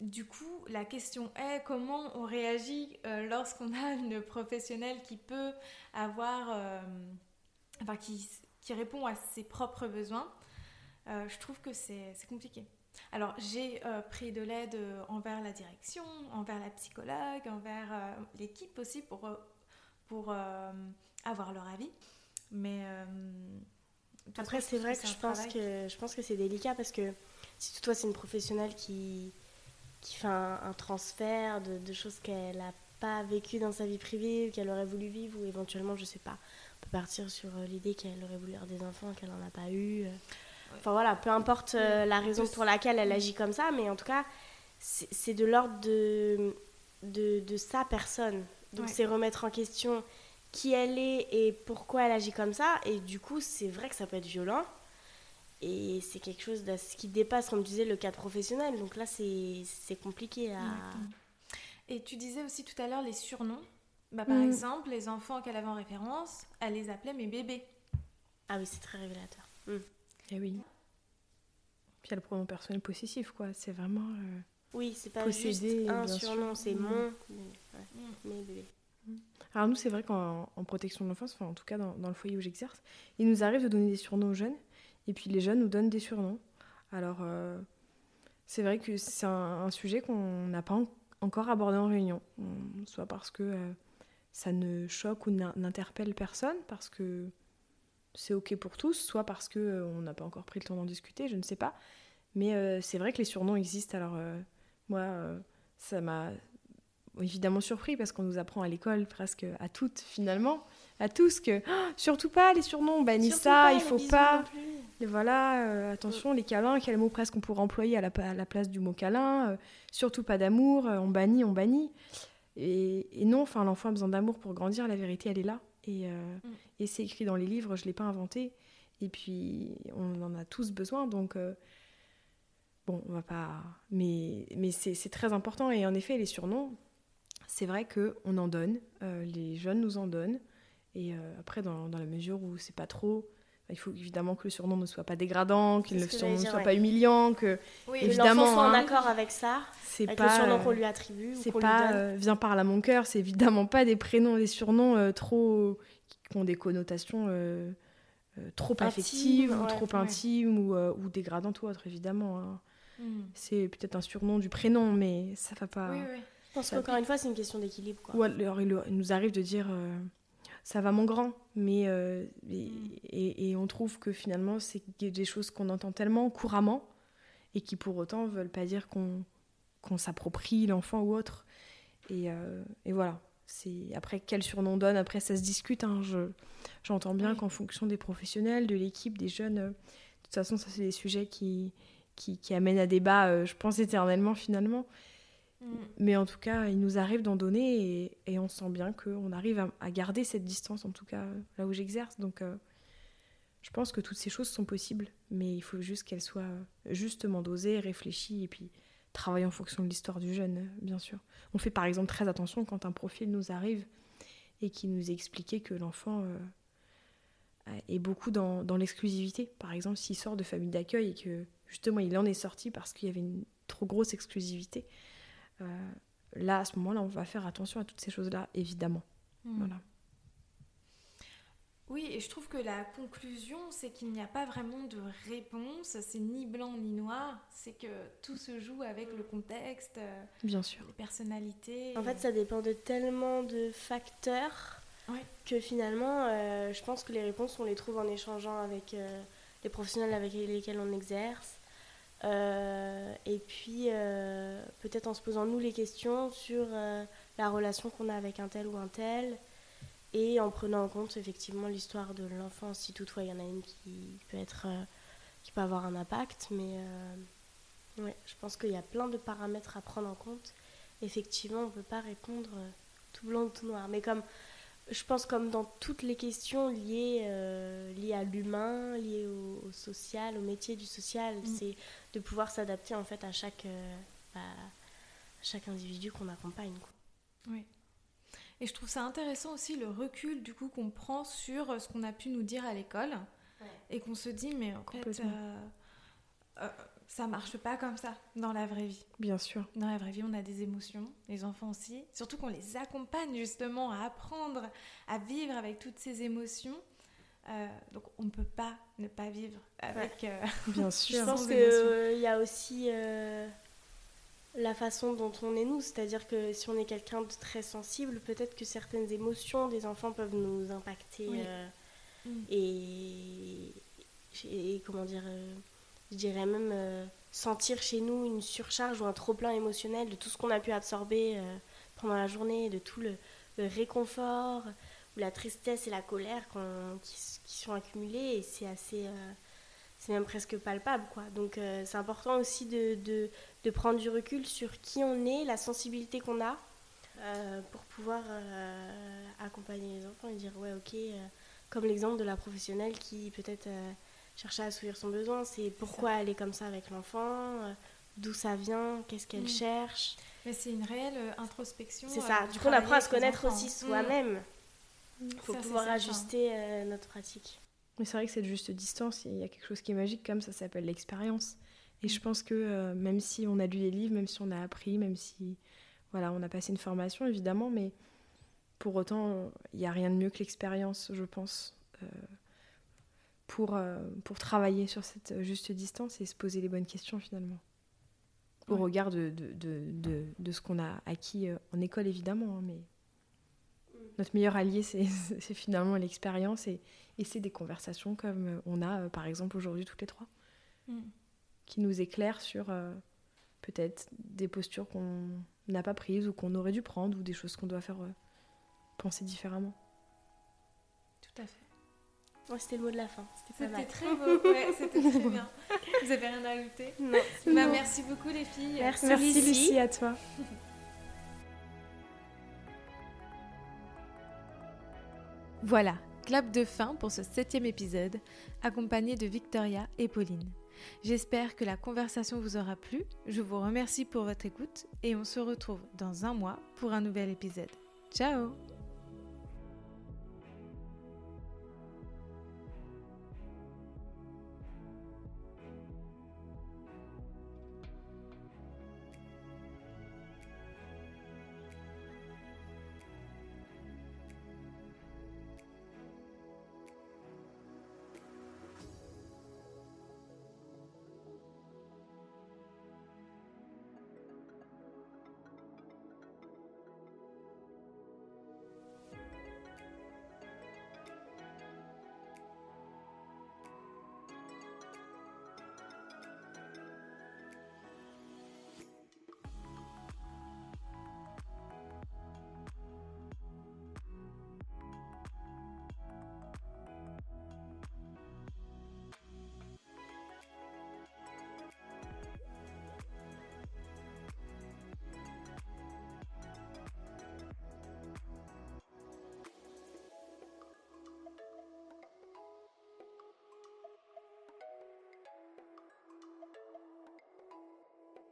Du coup, la question est comment on réagit euh, lorsqu'on a une professionnelle qui peut avoir, enfin, qui, qui, répond à ses propres besoins? je trouve que c'est compliqué. Alors, j'ai pris de l'aide envers la direction, envers la psychologue, envers l'équipe aussi pour pour euh, avoir leur avis. Mais euh, après, c'est vrai que, je pense que je pense que c'est délicat parce que si toi c'est une professionnelle qui qui fait un, transfert de, choses qu'elle n'a pas vécues dans sa vie privée, ou qu'elle aurait voulu vivre, ou éventuellement, je sais pas, on peut partir sur euh, l'idée qu'elle aurait voulu avoir des enfants, qu'elle n'en a pas eu. Enfin voilà, peu importe la raison pour laquelle elle agit comme ça, mais en tout cas, c'est de l'ordre de, de, de, sa personne. Donc c'est remettre en question qui elle est et pourquoi elle agit comme ça. Et du coup, c'est vrai que ça peut être violent. Et c'est quelque chose qui dépasse, comme tu disais, le cadre professionnel. Donc là, c'est compliqué à... Et tu disais aussi tout à l'heure les surnoms. Bah, par mm. exemple, les enfants qu'elle avait en référence, elle les appelait mes bébés. Ah oui, c'est très révélateur. Mm. Eh oui. Puis il y a le pronom personnel possessif, quoi. C'est vraiment. Euh, oui, c'est pas juste un surnom, c'est mm. mon. Alors nous, c'est vrai qu'en protection de l'enfance, enfin en tout cas dans, le foyer où j'exerce, il nous arrive de donner des surnoms aux jeunes, et puis les jeunes nous donnent des surnoms. Alors euh, c'est vrai que c'est un, sujet qu'on n'a pas encore abordé en réunion, soit parce que euh, ça ne choque ou n'interpelle personne, parce que c'est ok pour tous, soit parce que euh, on n'a pas encore pris le temps d'en discuter, je ne sais pas. Mais c'est vrai que les surnoms existent. Alors moi, ça m'a évidemment surpris parce qu'on nous apprend à l'école presque à toutes finalement, à tous que oh, surtout pas les surnoms, bannit ça, il faut pas. Et voilà, euh, attention, les câlins, quel mot presque on pourrait employer à la, place du mot câlin, euh, surtout pas d'amour, euh, on bannit, on bannit. Et, non, enfin l'enfant a besoin d'amour pour grandir, la vérité elle est là. Et, mm. et c'est écrit dans les livres, je l'ai pas inventé. Et puis on en a tous besoin, donc bon, on va pas. Mais, mais c'est très important. Et en effet, les surnoms, c'est vrai qu'on en donne, euh, les jeunes nous en donnent. Et euh, après, dans, dans, la mesure où c'est pas trop, il faut évidemment que le surnom ne soit pas dégradant, qu'il ne soit pas humiliant, que oui, évidemment soit en hein, accord avec ça, c'est pas le surnom qu'on lui attribue. C'est pas euh, viens par là mon cœur, c'est évidemment pas des prénoms, des surnoms trop qui ont des connotations trop affectives ou trop intimes ou, ou, dégradantes ou autres évidemment. Hein. Hmm. C'est peut-être un surnom du prénom, mais ça va pas. Oui, oui. Je pense qu'encore une fois, c'est une question d'équilibre. Ou alors, il nous arrive de dire euh, ça va mon grand, mais euh, et, on trouve que finalement, c'est des choses qu'on entend tellement couramment et qui pour autant veulent pas dire qu'on s'approprie l'enfant ou autre. Et, euh, et voilà. C'est après quel surnom on donne, après ça se discute. Hein, j'entends bien qu'en fonction des professionnels, de l'équipe, des jeunes, de toute façon, ça c'est des sujets qui, qui, qui amènent à débat, je pense éternellement finalement. Mm. Mais en tout cas, il nous arrive d'en donner et, on sent bien qu'on arrive à, garder cette distance, en tout cas là où j'exerce. Donc euh, je pense que toutes ces choses sont possibles, mais il faut juste qu'elles soient justement dosées, réfléchies et puis travailler en fonction de l'histoire du jeune, bien sûr. On fait par exemple très attention quand un profil nous arrive et qui nous expliquait que l'enfant euh, est beaucoup dans, dans l'exclusivité. Par exemple, s'il sort de famille d'accueil et que justement il en est sorti parce qu'il y avait une trop grosse exclusivité euh, là, à ce moment-là, on va faire attention à toutes ces choses-là, évidemment. Hmm. Voilà. Oui, et je trouve que la conclusion, c'est qu'il n'y a pas vraiment de réponse, c'est ni blanc ni noir, c'est que tout se joue avec le contexte, euh, Bien sûr. les personnalités. En fait, ça dépend de tellement de facteurs que finalement, euh, je pense que les réponses, on les trouve en échangeant avec les professionnels avec lesquels on exerce, et puis, euh, peut-être en se posant nous les questions sur euh, la relation qu'on a avec un tel ou un tel, et en prenant en compte effectivement l'histoire de l'enfant, si toutefois il y en a une qui peut, être, qui peut avoir un impact. Mais ouais, je pense qu'il y a plein de paramètres à prendre en compte. Effectivement, on ne peut pas répondre tout blanc ou tout noir. Mais comme je pense comme dans toutes les questions liées, euh, liées à l'humain, liées au, social, au métier du social, mm. c'est de pouvoir s'adapter en fait à chaque, euh, bah, chaque individu qu'on accompagne. Oui. Et je trouve ça intéressant aussi le recul du coup qu'on prend sur ce qu'on a pu nous dire à l'école et qu'on se dit mais en fait euh, ça marche pas comme ça dans la vraie vie. Bien sûr. Dans la vraie vie, on a des émotions, les enfants aussi. Surtout qu'on les accompagne justement à apprendre à vivre avec toutes ces émotions. Euh, donc on ne peut pas ne pas vivre avec. Euh, *laughs* Bien *laughs* sûr. Je pense qu'il euh, y a aussi la façon dont on est nous, c'est-à-dire que si on est quelqu'un de très sensible, peut-être que certaines émotions des enfants peuvent nous impacter mm. et, et, comment dire je dirais même euh, sentir chez nous une surcharge ou un trop-plein émotionnel de tout ce qu'on a pu absorber euh, pendant la journée, de tout le, réconfort ou la tristesse et la colère qui, sont accumulées et c'est assez euh, c'est même presque palpable quoi donc c'est important aussi de, de, de, prendre du recul sur qui on est la sensibilité qu'on a euh, pour pouvoir euh, accompagner les enfants et dire ouais ok, euh, comme l'exemple de la professionnelle qui peut-être cherchait à assouvir son besoin, c'est pourquoi elle est comme ça avec l'enfant, d'où ça vient, qu'est-ce qu'elle mm. cherche. Mais c'est une réelle introspection. C'est ça, du coup on apprend à se connaître aussi mm. soi-même pour pouvoir ajuster notre pratique. Mais c'est vrai que cette juste distance, il y a quelque chose qui est magique comme ça s'appelle l'expérience. Et je pense que euh, même si on a lu les livres, même si on a appris, même si voilà, on a passé une formation évidemment, mais pour autant, il n'y a rien de mieux que l'expérience, je pense, euh, pour, euh, pour travailler sur cette juste distance et se poser les bonnes questions finalement. Au regard de, de, de, de, ce qu'on a acquis en école évidemment, hein, mais notre meilleur allié, *laughs* c'est finalement l'expérience et, et c'est des conversations comme on a par exemple aujourd'hui toutes les trois. Mm qui nous éclaire sur euh, peut-être des postures qu'on n'a pas prises ou qu'on aurait dû prendre ou des choses qu'on doit faire euh, penser différemment. Tout à fait. c'était le mot de la fin. C'était très beau, c'était très *laughs* bien. Vous avez rien à ajouter Non. Bah, merci beaucoup les filles. Merci, merci Lucie, à toi. *laughs* Voilà, clap de fin pour ce septième épisode, accompagné de Victoria et Pauline. J'espère que la conversation vous aura plu. Je vous remercie pour votre écoute et on se retrouve dans un mois pour un nouvel épisode. Ciao